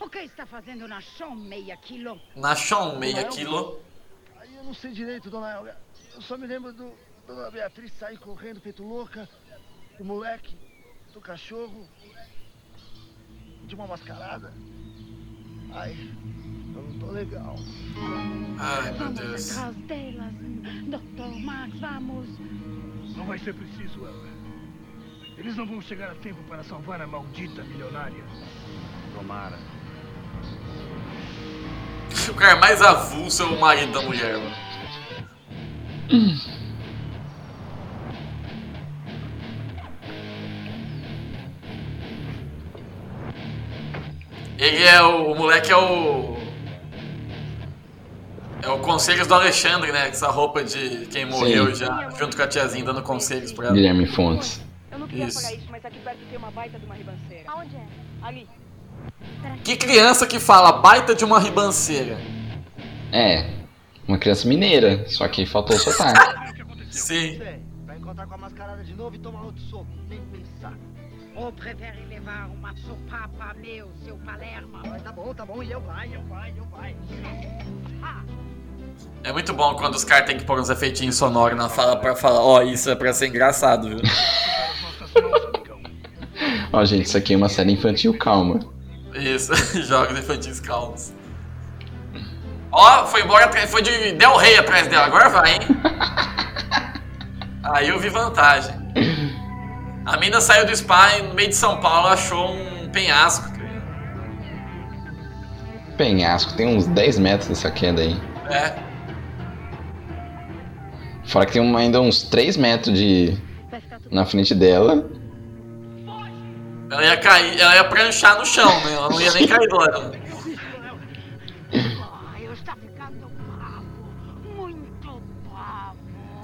Speaker 8: O que está fazendo na chão meia quilo?
Speaker 3: Na chão, meia quilo.
Speaker 9: Aí eu não sei direito, dona Elga. Eu só me lembro do dona Beatriz sair correndo feito louca, do moleque, do cachorro, de uma mascarada. Ai, eu não tô legal.
Speaker 3: Ai, meu
Speaker 8: Vamos
Speaker 3: Deus.
Speaker 8: atrás delas, Dr. Max, vamos.
Speaker 7: Não vai ser preciso, Elga. Eles não vão chegar a tempo para salvar a maldita milionária.
Speaker 9: Tomara.
Speaker 3: O cara mais avulso é o marido da mulher, mano. Ele é o. O moleque é o. É o Conselhos do Alexandre, né? Essa roupa de quem morreu
Speaker 4: Sim.
Speaker 3: já, junto com a tiazinha, dando conselhos pra ela.
Speaker 4: Guilherme Fontes.
Speaker 6: Eu não queria
Speaker 3: Isso.
Speaker 6: falar isso, mas aqui perto tem uma baita de uma ribanceira.
Speaker 10: Aonde é?
Speaker 6: Ali.
Speaker 3: Que criança que fala baita de uma ribanceira?
Speaker 4: É, uma criança mineira, só que faltou o sotaque.
Speaker 3: Sim.
Speaker 9: Vai encontrar com a mascarada de novo e tomar outro soco. Nem pensar.
Speaker 8: Ou prefere levar uma sopapa meu, seu Palermo?
Speaker 9: Vai, tá bom, tá bom. E eu vai, eu vai, eu vai.
Speaker 3: É muito bom quando os caras têm que pôr uns efeitinhos sonoros na fala pra falar, ó, isso é pra ser engraçado, viu?
Speaker 4: Ó, gente, isso aqui é uma série infantil, calma.
Speaker 3: Isso, jogos infantis calmos. Ó, foi embora, atrás- foi de Del Rey atrás dela, agora vai, hein? Aí eu vi vantagem. A mina saiu do spa e no meio de São Paulo achou um penhasco.
Speaker 4: Penhasco, tem uns 10 metros dessa queda aí.
Speaker 3: É,
Speaker 4: Fora que tem ainda uns 3 metros de. na frente dela.
Speaker 3: ela ia cair, ela ia pranchar no chão, né? Ela não ia nem cair lá. não.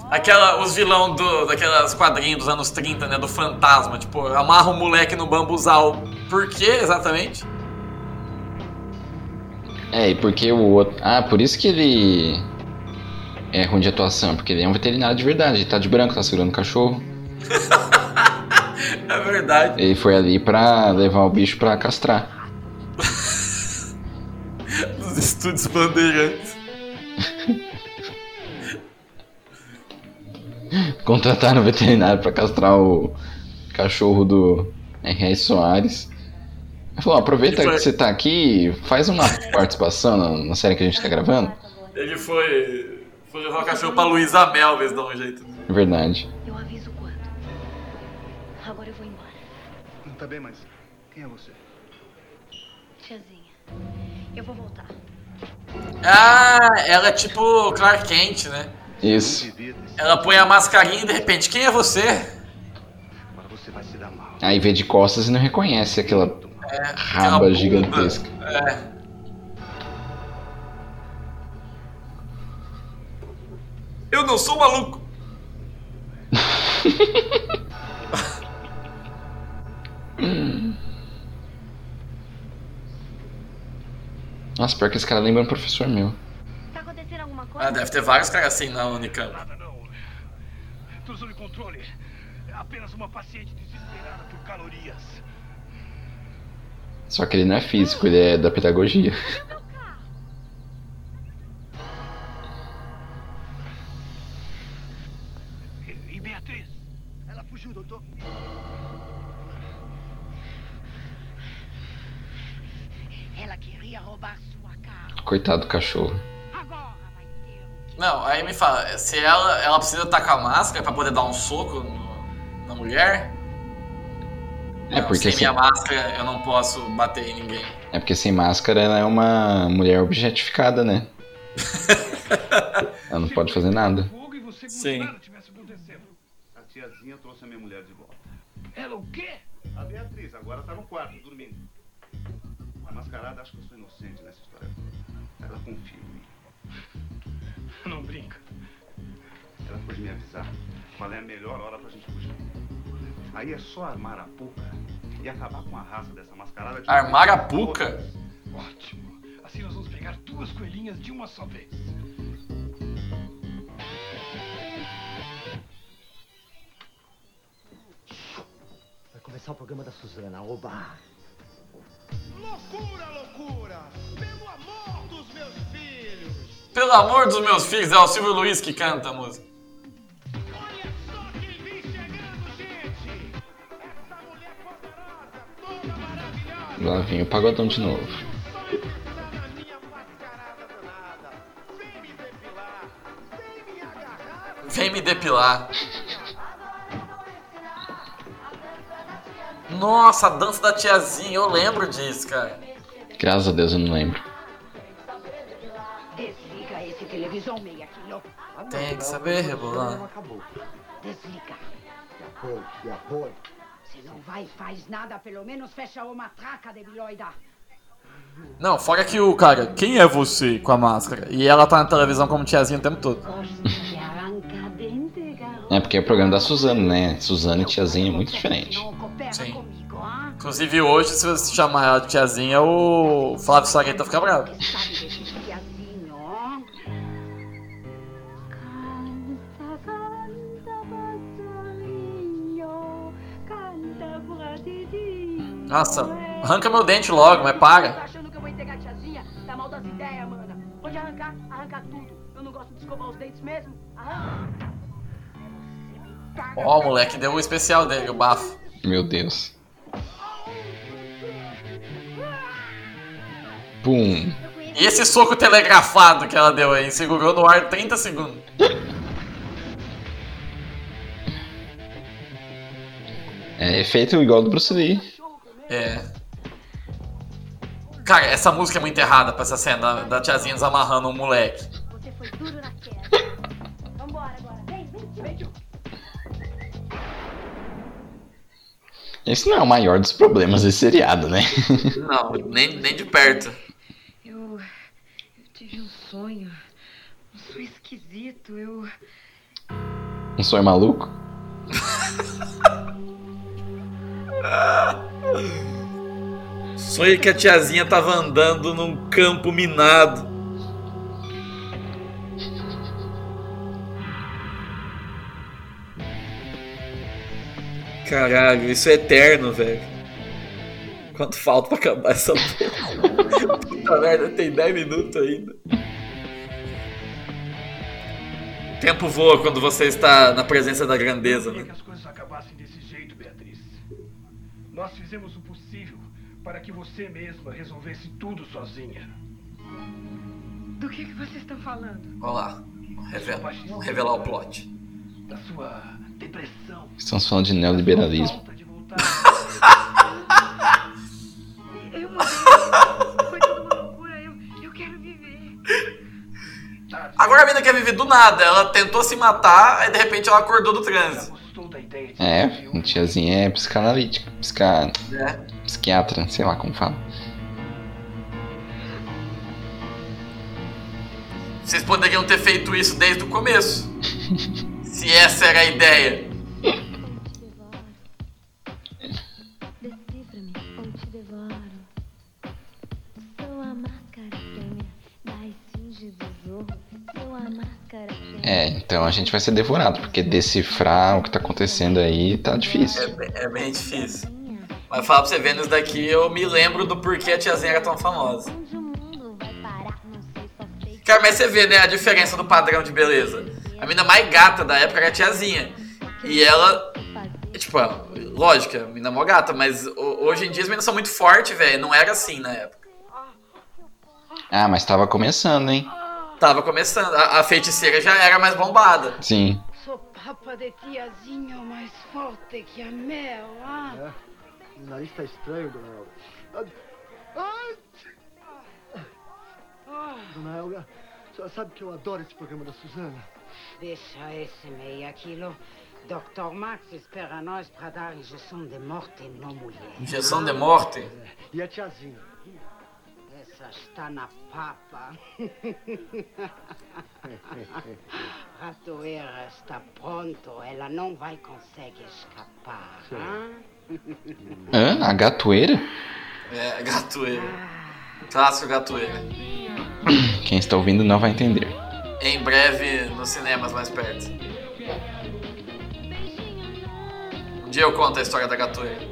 Speaker 3: Aquela, os vilão do, daquelas quadrinhos dos anos 30, né? Do fantasma. Tipo, amarra o moleque no bambuzal. Por quê, exatamente?
Speaker 4: É, e porque o outro. Ah, por isso que ele. É ruim de atuação, porque ele é um veterinário de verdade, ele tá de branco, tá segurando o cachorro.
Speaker 3: É verdade.
Speaker 4: Ele foi ali pra levar o bicho pra castrar.
Speaker 3: Dos estúdios bandeirantes.
Speaker 4: Contrataram um veterinário pra castrar o cachorro do R.R. Soares. Ele falou: aproveita
Speaker 3: Ele foi-
Speaker 4: que você tá aqui, faz uma participação na, na série que a gente tá gravando.
Speaker 3: Ele foi. Foi levar o cachorro pra Luísa Mel, se dá um jeito.
Speaker 4: É verdade.
Speaker 10: Eu aviso quando. Agora eu vou embora.
Speaker 11: Tá bem, mas quem é você?
Speaker 10: Tiazinha, eu vou voltar.
Speaker 3: Ah, ela é tipo Clark Kent, né?
Speaker 4: Isso.
Speaker 3: Ela põe a mascarinha e de repente, quem é você?
Speaker 11: Agora você vai se dar mal.
Speaker 4: Aí vê de costas e não reconhece aquela
Speaker 3: É,
Speaker 4: raba
Speaker 3: aquela
Speaker 4: gigantesca.
Speaker 3: É. Eu não sou maluco.
Speaker 4: Nossa, pior que esse cara lembra um professor meu.
Speaker 10: Tá acontecendo alguma coisa?
Speaker 3: Ah, deve ter vários caras assim na Unicamp.
Speaker 7: Sob controle. É apenas uma paciente desesperada por calorias.
Speaker 4: Só que ele não é físico, ele é da pedagogia.
Speaker 7: E Beatriz?
Speaker 9: Ela fugiu, doutor.
Speaker 8: Ela queria roubar sua cara.
Speaker 4: Coitado do cachorro.
Speaker 3: Não, aí me fala, se ela, ela precisa estar com a máscara pra poder dar um soco no- na mulher?
Speaker 4: É
Speaker 3: Não,
Speaker 4: porque
Speaker 3: sem
Speaker 4: assim-
Speaker 3: minha máscara eu não posso bater em ninguém.
Speaker 4: É porque sem máscara ela é uma mulher objetificada, né? ela não pode fazer nada.
Speaker 3: Sim.
Speaker 11: A tiazinha trouxe a minha mulher de volta.
Speaker 7: Ela o quê?
Speaker 11: A Beatriz agora tá no quarto, dormindo. A mascarada acha que eu sou inocente nessa história toda. Ela confia em mim.
Speaker 7: Não brinca.
Speaker 11: Ela foi me avisar qual é a melhor hora pra gente fugir. Aí é só armar a puca e acabar com a raça dessa mascarada. de-
Speaker 3: Armar a puca?
Speaker 7: Ótimo. Assim nós vamos pegar duas coelhinhas de uma só vez.
Speaker 12: Vai começar o programa da Suzana. Oba!
Speaker 13: Loucura, loucura! Pelo amor dos meus filhos!
Speaker 3: Pelo amor dos meus filhos, é o Silvio Luiz que canta a música.
Speaker 4: Lá vem o pagodão de novo.
Speaker 3: Vem me depilar. Nossa, a dança da tiazinha, eu lembro disso, cara.
Speaker 4: Graças a Deus eu não lembro.
Speaker 3: Tem que saber rebolar.
Speaker 8: Desliga.
Speaker 12: De apoio, de apoio.
Speaker 8: Se não vai, faz nada, pelo menos fecha uma traca de biloida.
Speaker 3: Não, fora que o cara, quem é você com a máscara? E ela tá na televisão como tiazinha o tempo todo.
Speaker 4: É porque é o programa da Suzane, né? Suzane e tiazinha é muito diferente.
Speaker 3: Sim. Inclusive hoje, se você chamar ela de tiazinha, o Flávio Sareta fica bravo. Nossa, arranca meu dente logo, mas para.
Speaker 6: Tá achando que eu vou entregar a tiazinha? Tá mal das ideias, mana. Pode arrancar, arrancar tudo. Eu não gosto de escovar os dentes mesmo. Arranca.
Speaker 3: Ó, o moleque deu o especial dele, o bafo.
Speaker 4: Meu Deus. Pum.
Speaker 3: E esse soco telegrafado que ela deu aí, segurou no ar 30 segundos.
Speaker 4: É efeito igual do Bruce Lee.
Speaker 3: Cara, essa música é muito errada pra essa cena da, da tiazinha desamarrando um moleque.
Speaker 10: Você foi duro na queda. Vambora agora. Vem, vem, vem.
Speaker 4: Esse não é o maior dos problemas desse seriado, né?
Speaker 3: Não, nem, nem de perto.
Speaker 14: Eu, eu tive um sonho. Um sonho esquisito. Eu.
Speaker 4: Um sonho maluco?
Speaker 3: Sonho que a tiazinha tava andando num campo minado. Caralho, isso é eterno, velho. Quanto falta pra acabar essa? Puta merda, tem 10 minutos ainda. O tempo voa quando você está na presença da grandeza, né?
Speaker 7: que as coisas acabassem desse jeito, Beatriz. Nós fizemos o para que você mesma resolvesse tudo sozinha.
Speaker 14: Do que, que vocês estão falando?
Speaker 3: Olha lá. Revela. Vamos revelar o plot.
Speaker 7: Da sua depressão.
Speaker 4: Estamos falando de neoliberalismo.
Speaker 14: Eu mudei. Foi tudo uma loucura. Eu, eu quero viver.
Speaker 3: Agora a mina quer viver do nada. Ela tentou se matar, aí de repente ela acordou do trânsito.
Speaker 4: É, tiazinha é psicanalítica. Psica...
Speaker 3: É
Speaker 4: psiquiatra, sei lá como fala.
Speaker 3: Vocês poderiam ter feito isso desde o começo. se essa era a ideia.
Speaker 4: É, então a gente vai ser devorado, porque decifrar o que tá acontecendo aí tá difícil.
Speaker 3: É, é bem difícil. Mas falar pra você ver, nisso daqui eu me lembro do porquê a tiazinha era tão famosa. Cara, mas você vê, né, a diferença do padrão de beleza. A mina mais gata da época era a tiazinha. E ela, tipo, lógico, a mina é mó gata, mas ho- hoje em dia as meninas são muito fortes, velho. Não era assim na época.
Speaker 4: Ah, mas tava começando, hein?
Speaker 3: Tava começando. A, a feiticeira já era mais bombada.
Speaker 4: Sim.
Speaker 8: Sou papa de tiazinho mais forte que a mel, ah?
Speaker 9: É, o nariz tá estranho, dona Elga. Ai! Dona Elga, a senhora sabe que eu adoro esse programa da Suzana?
Speaker 8: Deixa esse meia quilo. Dr. Max espera nós para dar injeção de morte uma mulher.
Speaker 3: Injeção de morte?
Speaker 9: E a tiazinha?
Speaker 8: Essa está na papa. Ratoeira está pronto. Ela não vai conseguir escapar. ah?
Speaker 4: Hã? A gatoeira?
Speaker 3: É, gatoeira. Clássico gatoeira.
Speaker 4: Quem está ouvindo não vai entender.
Speaker 3: Em breve nos cinemas mais perto. Um dia eu conto a história da gatoeira.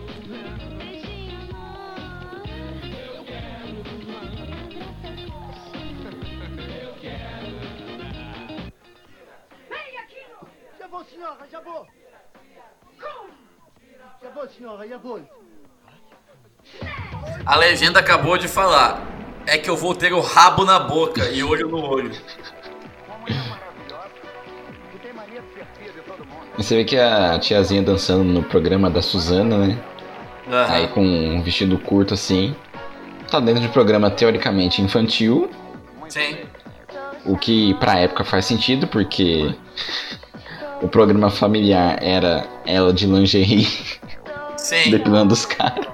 Speaker 9: Já vou, senhora, já vou. Senhora, já vou.
Speaker 3: A legenda acabou de falar. É que eu vou ter o rabo na boca e olho no olho.
Speaker 4: E você vê que a tiazinha dançando no programa da Suzana, né?
Speaker 3: Aham.
Speaker 4: Aí com um vestido curto assim. Tá dentro de um programa teoricamente infantil,
Speaker 3: Sim.
Speaker 4: o que pra época faz sentido, porque o programa familiar era ela de lingerie
Speaker 3: Sim.
Speaker 4: depilando os caras.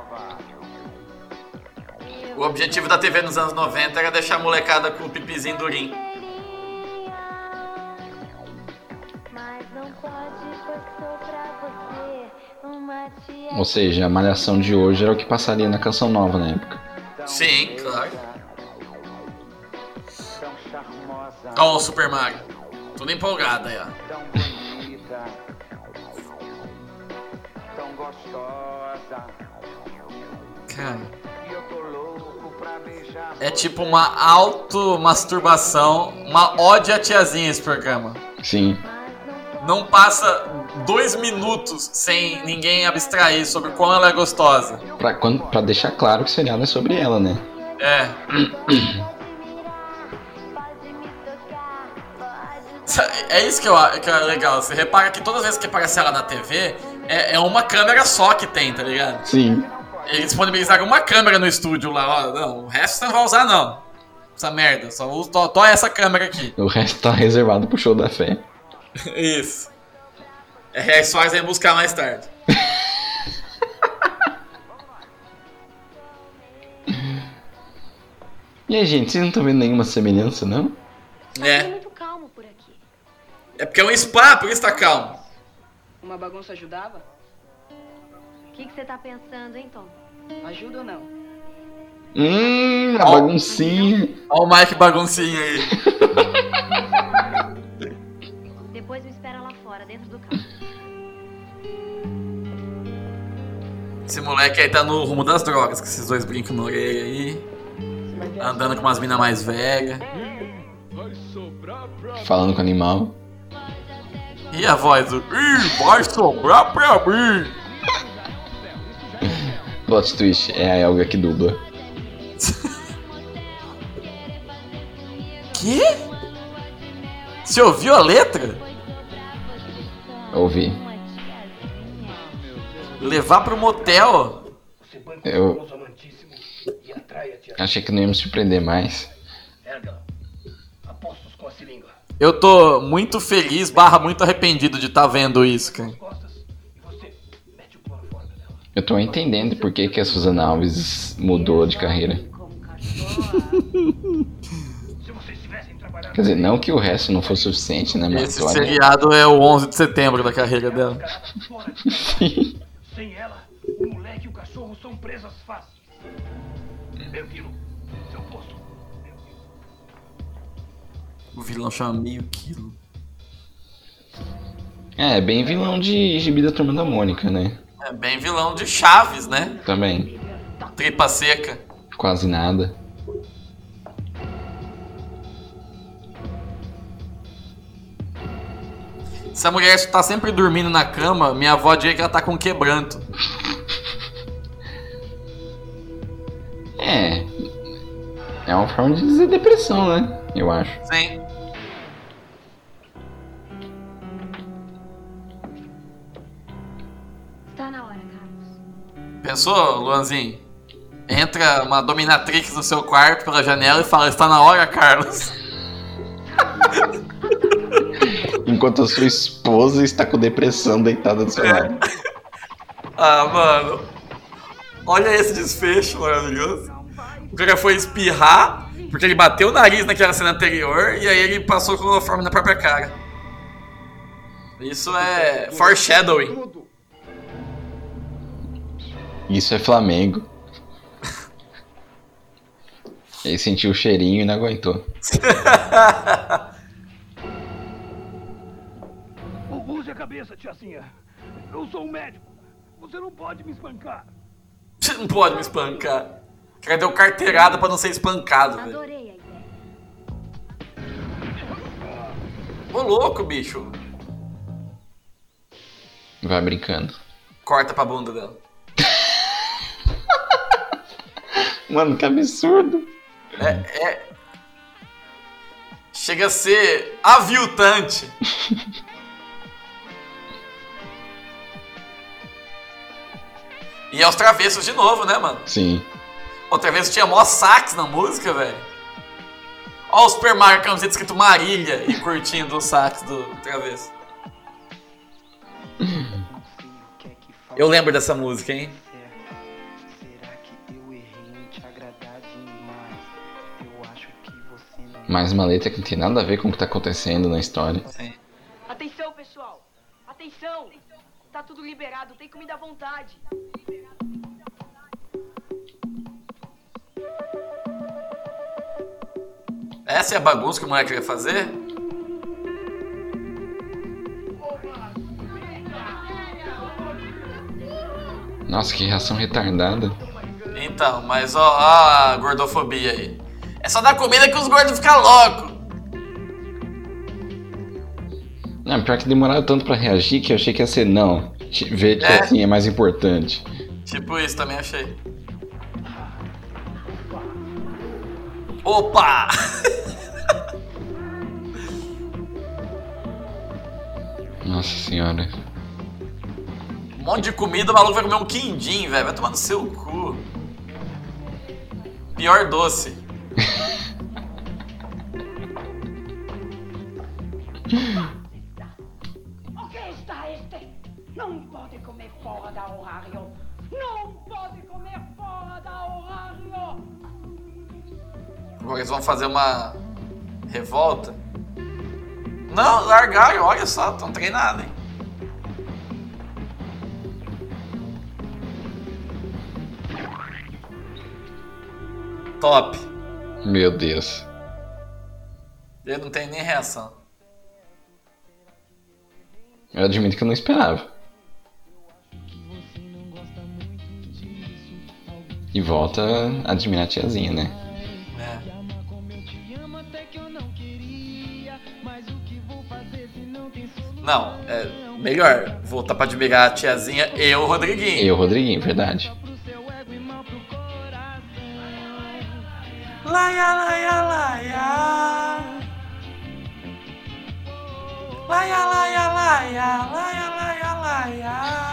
Speaker 3: O objetivo da TV nos anos 90 era deixar a molecada com o pipizinho durinho.
Speaker 4: Ou seja, a malhação de hoje era o que passaria na canção nova na época.
Speaker 3: Sim, claro. Ó, o Super Mario. Tudo empolgado aí, ó. Cara.
Speaker 15: Eu tô louco pra beijar.
Speaker 3: É tipo uma automasturbação, uma ódio à tiazinha esse programa.
Speaker 4: Sim.
Speaker 3: Não passa dois minutos sem ninguém abstrair sobre quão ela é gostosa.
Speaker 4: Pra, quando, pra deixar claro que o seriado é sobre ela, né?
Speaker 3: É. É isso que, eu, a- que é legal. Você repara que todas as vezes que aparece ela na TV, é, é uma câmera só que tem, tá ligado?
Speaker 4: Sim.
Speaker 3: Eles disponibilizaram uma câmera no estúdio lá, ó. Não, o resto você não vai usar, não. Essa merda, só usa só, só essa câmera aqui.
Speaker 4: O resto tá reservado pro show da fé.
Speaker 3: Isso. É, é só aí buscar mais tarde.
Speaker 4: E aí, gente, vocês não estão vendo nenhuma semelhança, não?
Speaker 3: É.
Speaker 10: muito calmo por aqui.
Speaker 3: É porque é um spa, por isso tá calmo.
Speaker 6: Uma bagunça ajudava?
Speaker 10: O que você tá pensando, hein, Tom?
Speaker 6: Ajuda ou não?
Speaker 4: Hum, a baguncinha.
Speaker 3: Ó o Mike baguncinha aí.
Speaker 10: Depois me espera lá fora, dentro do carro.
Speaker 3: Esse moleque aí tá no rumo das drogas, com esses dois brincos no orelha aí. Andando com umas minas mais velhas.
Speaker 4: Falando com o animal.
Speaker 3: E a voz do. Ih, vai sobrar pra mim!
Speaker 4: Plot twist, é a Elga que dubla.
Speaker 3: Que? Você ouviu a letra?
Speaker 4: Ouvi.
Speaker 3: Levar pro motel?
Speaker 4: Eu. Achei que não ia me surpreender mais.
Speaker 7: Apostos com a seringa.
Speaker 3: Eu tô muito feliz, barra muito arrependido de estar vendo isso, cara.
Speaker 4: Eu tô entendendo por que, que a Suzana Alves mudou de carreira. Quer dizer, não que o resto não fosse suficiente, né? Mas
Speaker 3: Esse seriado é o 11 de setembro da carreira dela.
Speaker 7: Sem ela, o moleque e o cachorro são presas fáceis. Quilo.
Speaker 3: O vilão chama meio quilo.
Speaker 4: É, bem vilão de gibi da Turma da Mônica, né?
Speaker 3: É bem vilão de Chaves, né?
Speaker 4: Também.
Speaker 3: Tripa seca.
Speaker 4: Quase nada.
Speaker 3: Se a mulher tá sempre dormindo na cama, minha avó diria que ela tá com quebranto.
Speaker 4: É. É uma forma de dizer depressão, né? Eu acho.
Speaker 3: Sim.
Speaker 10: Está na hora, Carlos.
Speaker 3: Pensou, Luanzinho? Entra uma dominatrix no seu quarto pela janela e fala: Está na hora, Carlos.
Speaker 4: Enquanto a sua esposa está com depressão deitada do seu lado.
Speaker 3: Ah, mano. Olha esse desfecho maravilhoso. O cara foi espirrar, porque ele bateu o nariz naquela cena anterior, e aí ele passou cloroforme na própria cara. Isso é foreshadowing.
Speaker 4: Isso é Flamengo. Ele sentiu o cheirinho e não aguentou.
Speaker 7: Use a cabeça, tiazinha. Eu sou um médico. Você não pode me espancar.
Speaker 3: Você não pode me espancar. O cara deu carteirada pra não ser espancado, velho.
Speaker 10: Adorei a ideia.
Speaker 3: Ô louco, bicho.
Speaker 4: Vai brincando.
Speaker 3: Corta pra bunda dela.
Speaker 4: Mano, que absurdo.
Speaker 3: É, é. Chega a ser aviltante. e é os travessos de novo, né, mano?
Speaker 4: Sim.
Speaker 3: O travesso tinha mó sax na música, velho. Ó o Super Mario camiseta escrito Marília e curtindo o sax do travesso. Eu lembro dessa música, hein?
Speaker 4: Mais uma letra que não tem nada a ver com o que tá acontecendo na história.
Speaker 6: Atenção, pessoal! Atenção! Tá tudo liberado, tem comida à vontade.
Speaker 3: Essa é a bagunça que o moleque queria fazer?
Speaker 4: Nossa, que reação retardada.
Speaker 3: Então, mas ó, ó a gordofobia aí. É só dar comida que os gordos ficam loucos.
Speaker 4: Não, pior que demoraram tanto pra reagir que eu achei que ia ser não. Ver que
Speaker 3: É.
Speaker 4: assim é mais importante.
Speaker 3: Tipo isso, também achei. Opa!
Speaker 4: Nossa senhora.
Speaker 3: Um monte de comida, o maluco vai comer um quindim, velho. Vai tomar no seu cu. Pior doce.
Speaker 8: O que está este? Não pode comer fora da horário. Não
Speaker 3: eles vão fazer uma revolta. Não, largaram, olha só, estão treinados, hein? Top.
Speaker 4: Meu Deus.
Speaker 3: Ele não tem nem reação.
Speaker 4: Eu admito que eu não esperava. E volta a admirar a tiazinha, né?
Speaker 3: Não, é melhor voltar pra admirar a tiazinha e o Rodriguinho.
Speaker 4: Eu, Rodriguinho, verdade.
Speaker 3: Laia, laia, laia. Laia, laia, laia, laia, laia, laia.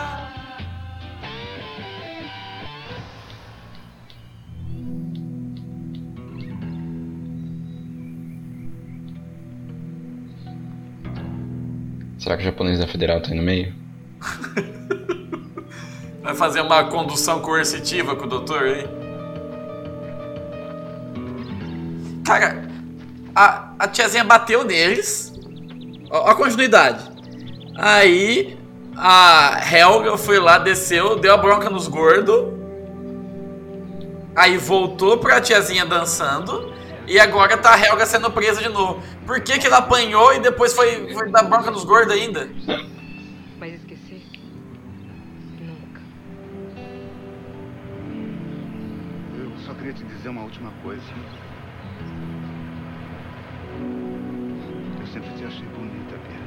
Speaker 4: Será que o japonês da Federal tá aí no meio?
Speaker 3: Vai fazer uma condução coercitiva com o doutor aí? Cara, a, a tiazinha bateu neles. Ó a continuidade. Aí a Helga foi lá, desceu, deu a bronca nos gordos. Aí voltou pra tiazinha dançando. E agora tá a Helga sendo presa de novo. Por que, que ela apanhou e depois foi, foi dar bronca nos gordos ainda? Mas esqueci. Nunca.
Speaker 11: Eu só queria te dizer uma última coisa. Eu sempre te achei bonita, Bia.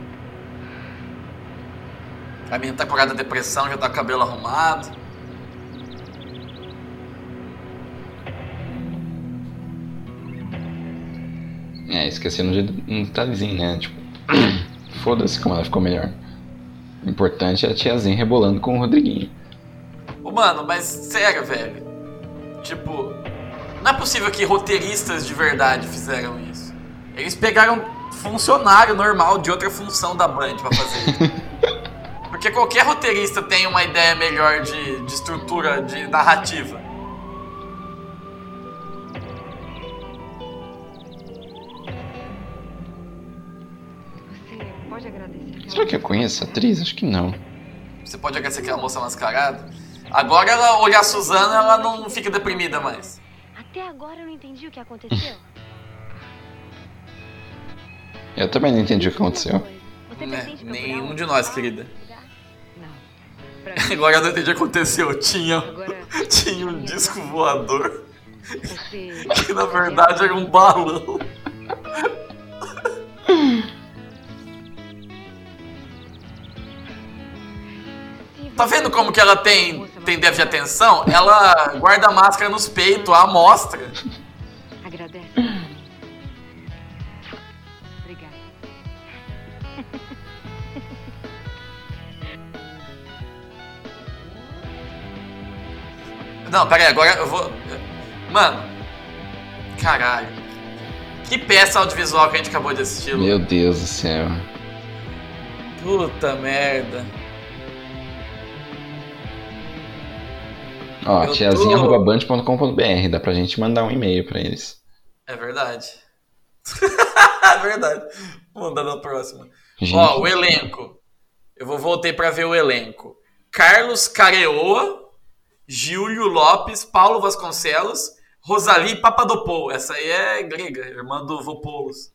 Speaker 3: A menina tá curada da depressão, já tá com o cabelo arrumado.
Speaker 4: É, esquecendo de um detalhezinho, né? Tipo, foda-se como ela ficou melhor. O importante é a tiazinha rebolando com o Rodriguinho.
Speaker 3: Ô, mano, mas sério, velho. Tipo, não é possível que roteiristas de verdade fizeram isso. Eles pegaram funcionário normal de outra função da Band pra fazer isso. Porque qualquer roteirista tem uma ideia melhor de, de estrutura, de narrativa.
Speaker 4: Será que eu conheço a atriz? Acho que não.
Speaker 3: Você pode agradecer aquela moça mascarada. Agora ela olhar a Suzana, ela não fica deprimida mais.
Speaker 10: Até agora eu não entendi o que aconteceu.
Speaker 4: Eu também não entendi o que aconteceu.
Speaker 3: Né? Nenhum de nós, querida. Agora eu não entendi o que aconteceu. Tinha, tinha um disco voador. Que na verdade era um balão. Tá vendo como que ela tem, tem déficit de atenção? Ela guarda a máscara nos peitos, à mostra.
Speaker 14: Agradece. Obrigada.
Speaker 3: Não, pera aí, agora eu vou. Mano. Caralho. Que peça audiovisual que a gente acabou de assistir. Lu.
Speaker 4: Meu Deus do céu.
Speaker 3: Puta merda.
Speaker 4: Ó, tiazinha.band.com.br, dá pra gente mandar um e-mail pra eles.
Speaker 3: É verdade. é verdade. Vou mandar na próxima.
Speaker 4: Gente.
Speaker 3: Ó, o elenco. Eu vou voltei pra ver o elenco. Carlos Careoa, Júlio Lopes, Paulo Vasconcelos, Rosalie Papadopoulou. Essa aí é grega, irmã do Vopoulos.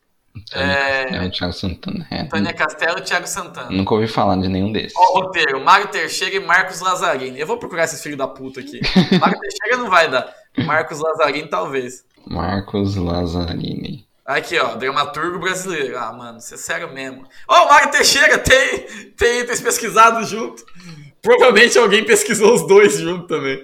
Speaker 3: É,
Speaker 4: É o Thiago Santana. É,
Speaker 3: Tânia Castelo e Thiago Santana.
Speaker 4: Nunca ouvi falar de nenhum desses.
Speaker 3: Ó, o roteiro, Mário Teixeira e Marcos Lazzarini. Eu vou procurar esses filhos da puta aqui. Mário Teixeira não vai dar. Marcos Lazzarini talvez.
Speaker 4: Marcos Lazzarini.
Speaker 3: Aqui, ó, dramaturgo brasileiro. Ah, mano, você é sério mesmo. Ó, o Mário Teixeira tem, tem, tem pesquisado junto. Provavelmente alguém pesquisou os dois junto também.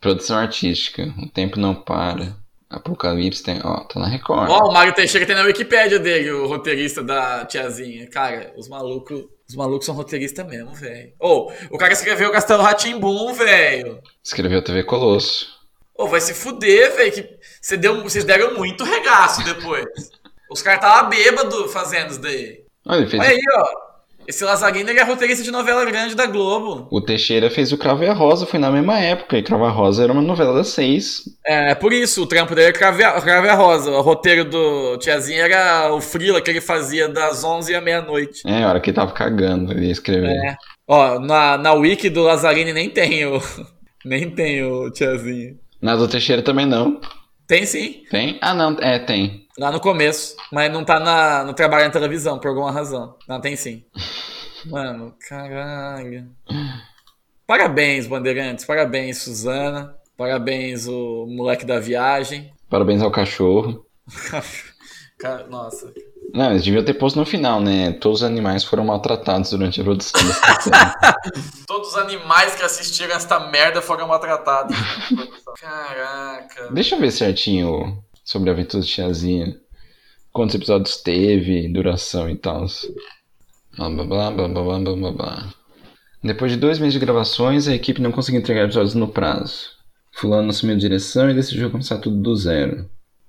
Speaker 4: Produção artística. O tempo não para. Apocalipse tem. Ó, tá na Record.
Speaker 3: Ó, o Mário Teixeira tem na Wikipédia dele, o roteirista da tiazinha. Cara, os malucos. Os malucos são roteiristas mesmo, velho. Ô, o cara escreveu Castelo Ratimbum, velho.
Speaker 4: Escreveu TV Colosso.
Speaker 3: Ô, vai se fuder, velho. Que você deu, vocês deram muito regaço depois. Os caras estavam bêbados fazendo isso daí.
Speaker 4: Olha, ele fez.
Speaker 3: Olha aí, ó. Esse Lazarino ele é roteirista de novela grande da Globo.
Speaker 4: O Teixeira fez o Cravo e a Rosa, foi na mesma época. E Cravo e a Rosa era uma novela das seis.
Speaker 3: É, por isso, o trampo dele é Crave a, Crave a Rosa. O roteiro do Tiazinha era o Frila que ele fazia das 11 à meia-noite.
Speaker 4: É, a hora que ele tava cagando, ele ia escrever.
Speaker 3: É. Ó, na, na wiki do Lazzarini nem tem o. Nem tem o Tiazinha.
Speaker 4: Na do Teixeira também não.
Speaker 3: Tem sim,
Speaker 4: Tem? Ah, não, é, tem.
Speaker 3: lá no começo. Mas não tá na, no trabalho na televisão, por alguma razão. Não, tem sim. Mano, caralho. Parabéns, Bandeirantes. Parabéns, Suzana. Parabéns, o moleque da viagem.
Speaker 4: Parabéns ao cachorro.
Speaker 3: Cara, nossa.
Speaker 4: Não, eles deviam ter posto no final, né? Todos os animais foram maltratados durante a produção dessa série.
Speaker 3: Todos os animais que assistiram esta merda foram maltratados. Caraca.
Speaker 4: Deixa eu ver certinho sobre a aventura de Tiazinha. Quantos episódios teve, duração e tal. Blá, blá, blá, blá, blá, blá, blá, blá. Depois de dois meses de gravações, a equipe não conseguiu entregar episódios no prazo. Fulano assumiu direção e decidiu começar tudo do zero.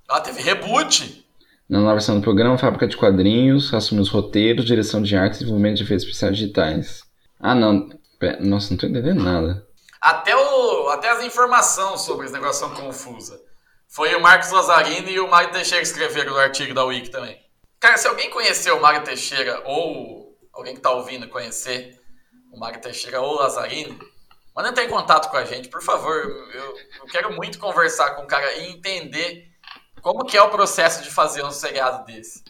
Speaker 3: Ah, teve reboot!
Speaker 4: Na nova versão do programa, fábrica de quadrinhos, assumiu os roteiros, direção de arte e desenvolvimento de efeitos especiais digitais. Ah, não. Pera, nossa, não tô entendendo nada.
Speaker 3: Até, o, até as informações sobre esse negócio são confusas. Foi o Marcos Lazzarini e o Mário Teixeira que escreveram no artigo da Wiki também. Cara, se alguém conheceu o Mário Teixeira ou alguém que tá ouvindo conhecer o Mário Teixeira ou o Lazzarini, manda entrar em contato com a gente, por favor. Eu, eu quero muito conversar com o cara e entender como que é o processo de fazer um seriado desse.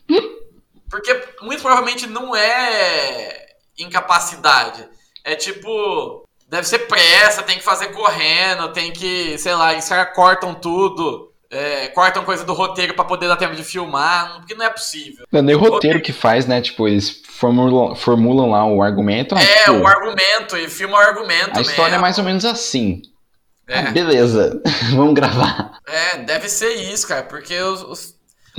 Speaker 3: Porque muito provavelmente não é incapacidade. É tipo Deve ser pressa, tem que fazer correndo, tem que, sei lá, caras cortam tudo. é, cortam coisa do roteiro pra poder dar tempo de filmar, porque não é possível.
Speaker 4: Não é nem o roteiro que faz, né? Tipo, eles formulam, formulam lá o argumento. ah,
Speaker 3: É,
Speaker 4: tipo,
Speaker 3: o argumento, e filma o argumento
Speaker 4: A história é
Speaker 3: mesmo.
Speaker 4: mais ou menos assim.
Speaker 3: É.
Speaker 4: Ah, beleza, vamos gravar.
Speaker 3: É, deve ser isso, cara, porque os. os-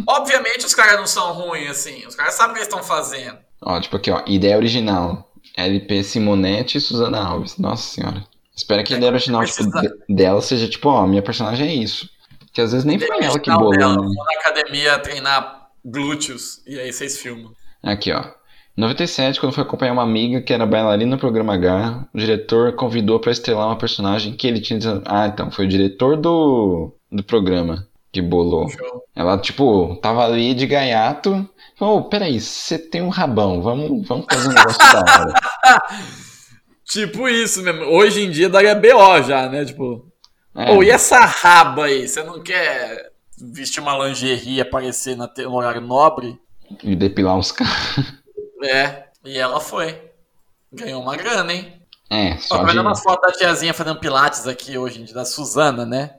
Speaker 3: Obviamente os caras não são ruins, assim. Os caras sabem o que eles estão fazendo.
Speaker 4: Ó, tipo aqui, ó, ideia original. LP Simonetti e Suzana Alves. Nossa senhora. Espero que a ideia original tipo, de- dela seja tipo, ó, minha personagem é isso. Que às vezes nem foi ela que bolou.
Speaker 3: dela,
Speaker 4: né?
Speaker 3: vou na academia treinar glúteos, e aí vocês filmam.
Speaker 4: Aqui, ó. Em 97, quando foi acompanhar uma amiga que era bailarina no programa H, o diretor convidou pra estrelar uma personagem que ele tinha. Ah, então, foi o diretor do, do programa que bolou. Ela, tipo, tava ali de gaiato. Falou, "Ô, peraí, você tem um rabão, vamos, vamos fazer um negócio da hora.
Speaker 3: Tipo isso mesmo. Hoje em dia daria BO já, né? Tipo.
Speaker 4: É.
Speaker 3: Ou e essa raba aí? Você não quer vestir uma lingerie e aparecer na no horário nobre?
Speaker 4: E depilar os caras.
Speaker 3: É. E ela foi. Ganhou uma grana, hein?
Speaker 4: É, só
Speaker 3: vendo
Speaker 4: de,
Speaker 3: umas fotos da tiazinha fazendo pilates aqui hoje dia, da Suzana, né?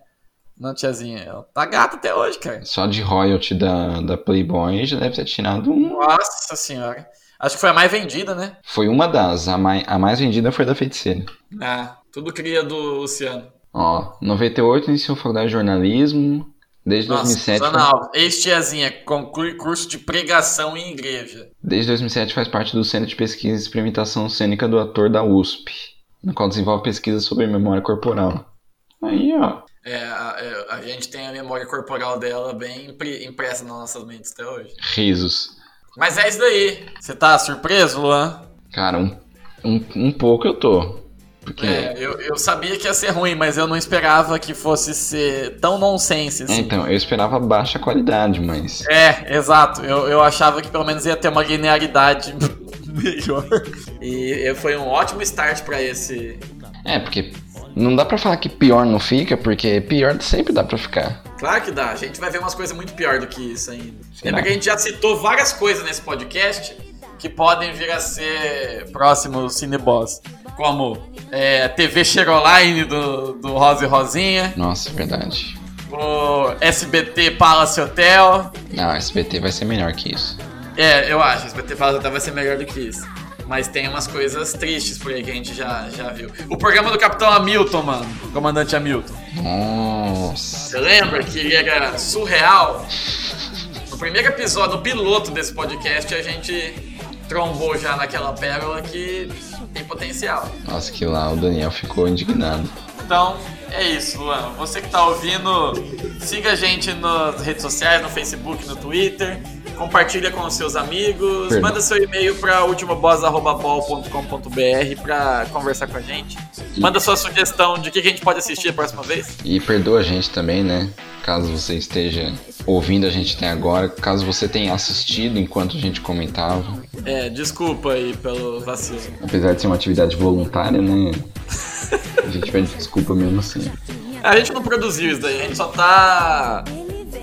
Speaker 3: Não, tiazinha. Ela tá gata até hoje, cara.
Speaker 4: só de royalty da, da Playboy já deve ter tirado um.
Speaker 3: Nossa senhora. Acho que foi a mais vendida, né?
Speaker 4: Foi uma das. A mais, a mais vendida foi da feiticeira.
Speaker 3: Ah, tudo cria do Luciano.
Speaker 4: Ó, 98 iniciou faculdade de jornalismo. Desde
Speaker 3: Nossa,
Speaker 4: 2007.
Speaker 3: Suzana
Speaker 4: faz-
Speaker 3: Alves, ex-tiazinha, conclui curso de pregação em igreja.
Speaker 4: Desde 2007 faz parte do Centro de Pesquisa e Experimentação Cênica do Ator da USP, no qual desenvolve pesquisas sobre memória corporal. Aí, ó.
Speaker 3: É, a, é, a gente tem a memória corporal dela bem impre- impressa nas nossas mentes até hoje.
Speaker 4: Risos.
Speaker 3: Mas é isso daí. Você tá surpreso, Luan?
Speaker 4: Cara, um, um, um pouco eu tô. Porque.
Speaker 3: É, eu, eu sabia que ia ser ruim, mas eu não esperava que fosse ser tão nonsense
Speaker 4: É,
Speaker 3: assim.
Speaker 4: então, eu esperava baixa qualidade, mas.
Speaker 3: É, exato. Eu, eu achava que pelo menos ia ter uma linearidade melhor. E foi um ótimo start pra esse.
Speaker 4: É, porque não dá pra falar que pior não fica, porque pior sempre dá pra ficar.
Speaker 3: Claro que dá. A gente vai ver umas coisas muito pior do que isso ainda.
Speaker 4: Será?
Speaker 3: Lembra que a gente já citou várias coisas nesse podcast que podem vir a ser próximos Cineboss. Como é, TV Cheroline do, do Rosa e Rosinha,
Speaker 4: Nossa, é verdade.
Speaker 3: o SBT Palace Hotel.
Speaker 4: Não, SBT vai ser melhor que isso.
Speaker 3: É, eu acho, SBT Palace Hotel vai ser melhor do que isso. Mas tem umas coisas tristes por aí que a gente já, já viu. O programa do Capitão Hamilton, mano. O comandante Hamilton.
Speaker 4: Nossa.
Speaker 3: Você lembra que ele era surreal? No primeiro episódio, no piloto desse podcast, a gente trombou já naquela pérola que tem potencial.
Speaker 4: Nossa, que lá o Daniel ficou indignado.
Speaker 3: Então, é isso, Luan. Você que tá ouvindo, siga a gente nas redes sociais, no Facebook, no Twitter. Compartilha com os seus amigos.
Speaker 4: Perdão.
Speaker 3: Manda seu e-mail para ultimoboss.com.br para conversar com a gente. Manda sua sugestão de o que que a gente pode assistir a próxima vez.
Speaker 4: E perdoa a gente também, né? Caso você esteja ouvindo a gente até agora, caso você tenha assistido enquanto a gente comentava.
Speaker 3: É, desculpa aí pelo vacilo.
Speaker 4: Apesar de ser uma atividade voluntária, né? A gente pede desculpa mesmo assim.
Speaker 3: A gente não produziu isso daí, a gente só tá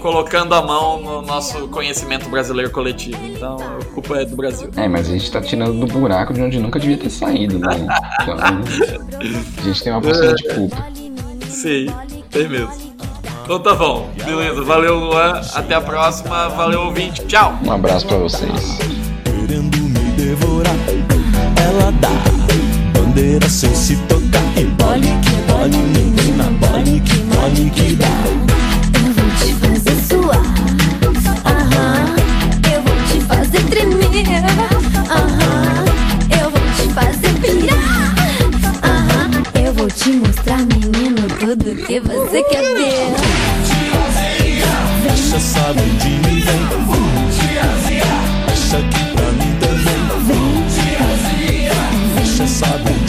Speaker 3: colocando a mão no nosso conhecimento brasileiro coletivo. Então a culpa é do Brasil.
Speaker 4: É, mas a gente tá tirando do buraco de onde nunca devia ter saído, né? Então, a gente tem uma porção de culpa.
Speaker 3: Sim, tem mesmo. Então tá bom, beleza. Valeu, Luan. Até a próxima. Valeu, ouvinte. Tchau.
Speaker 4: Um abraço pra vocês.
Speaker 2: querendo me devorar. Ela dá bandeira sem se tocar. E bole que bole, menina, bole que bole que dá
Speaker 5: sua. Aham, eu vou te fazer tremer. Aham, eu vou te fazer pirar. Aham, eu vou te mostrar, menino, tudo que você quer ver.
Speaker 2: Vou te fazer, Deixa saber de mim, vem. Vou te aziar. Deixa aqui pra mim também. Vou te aziar. Deixa saber.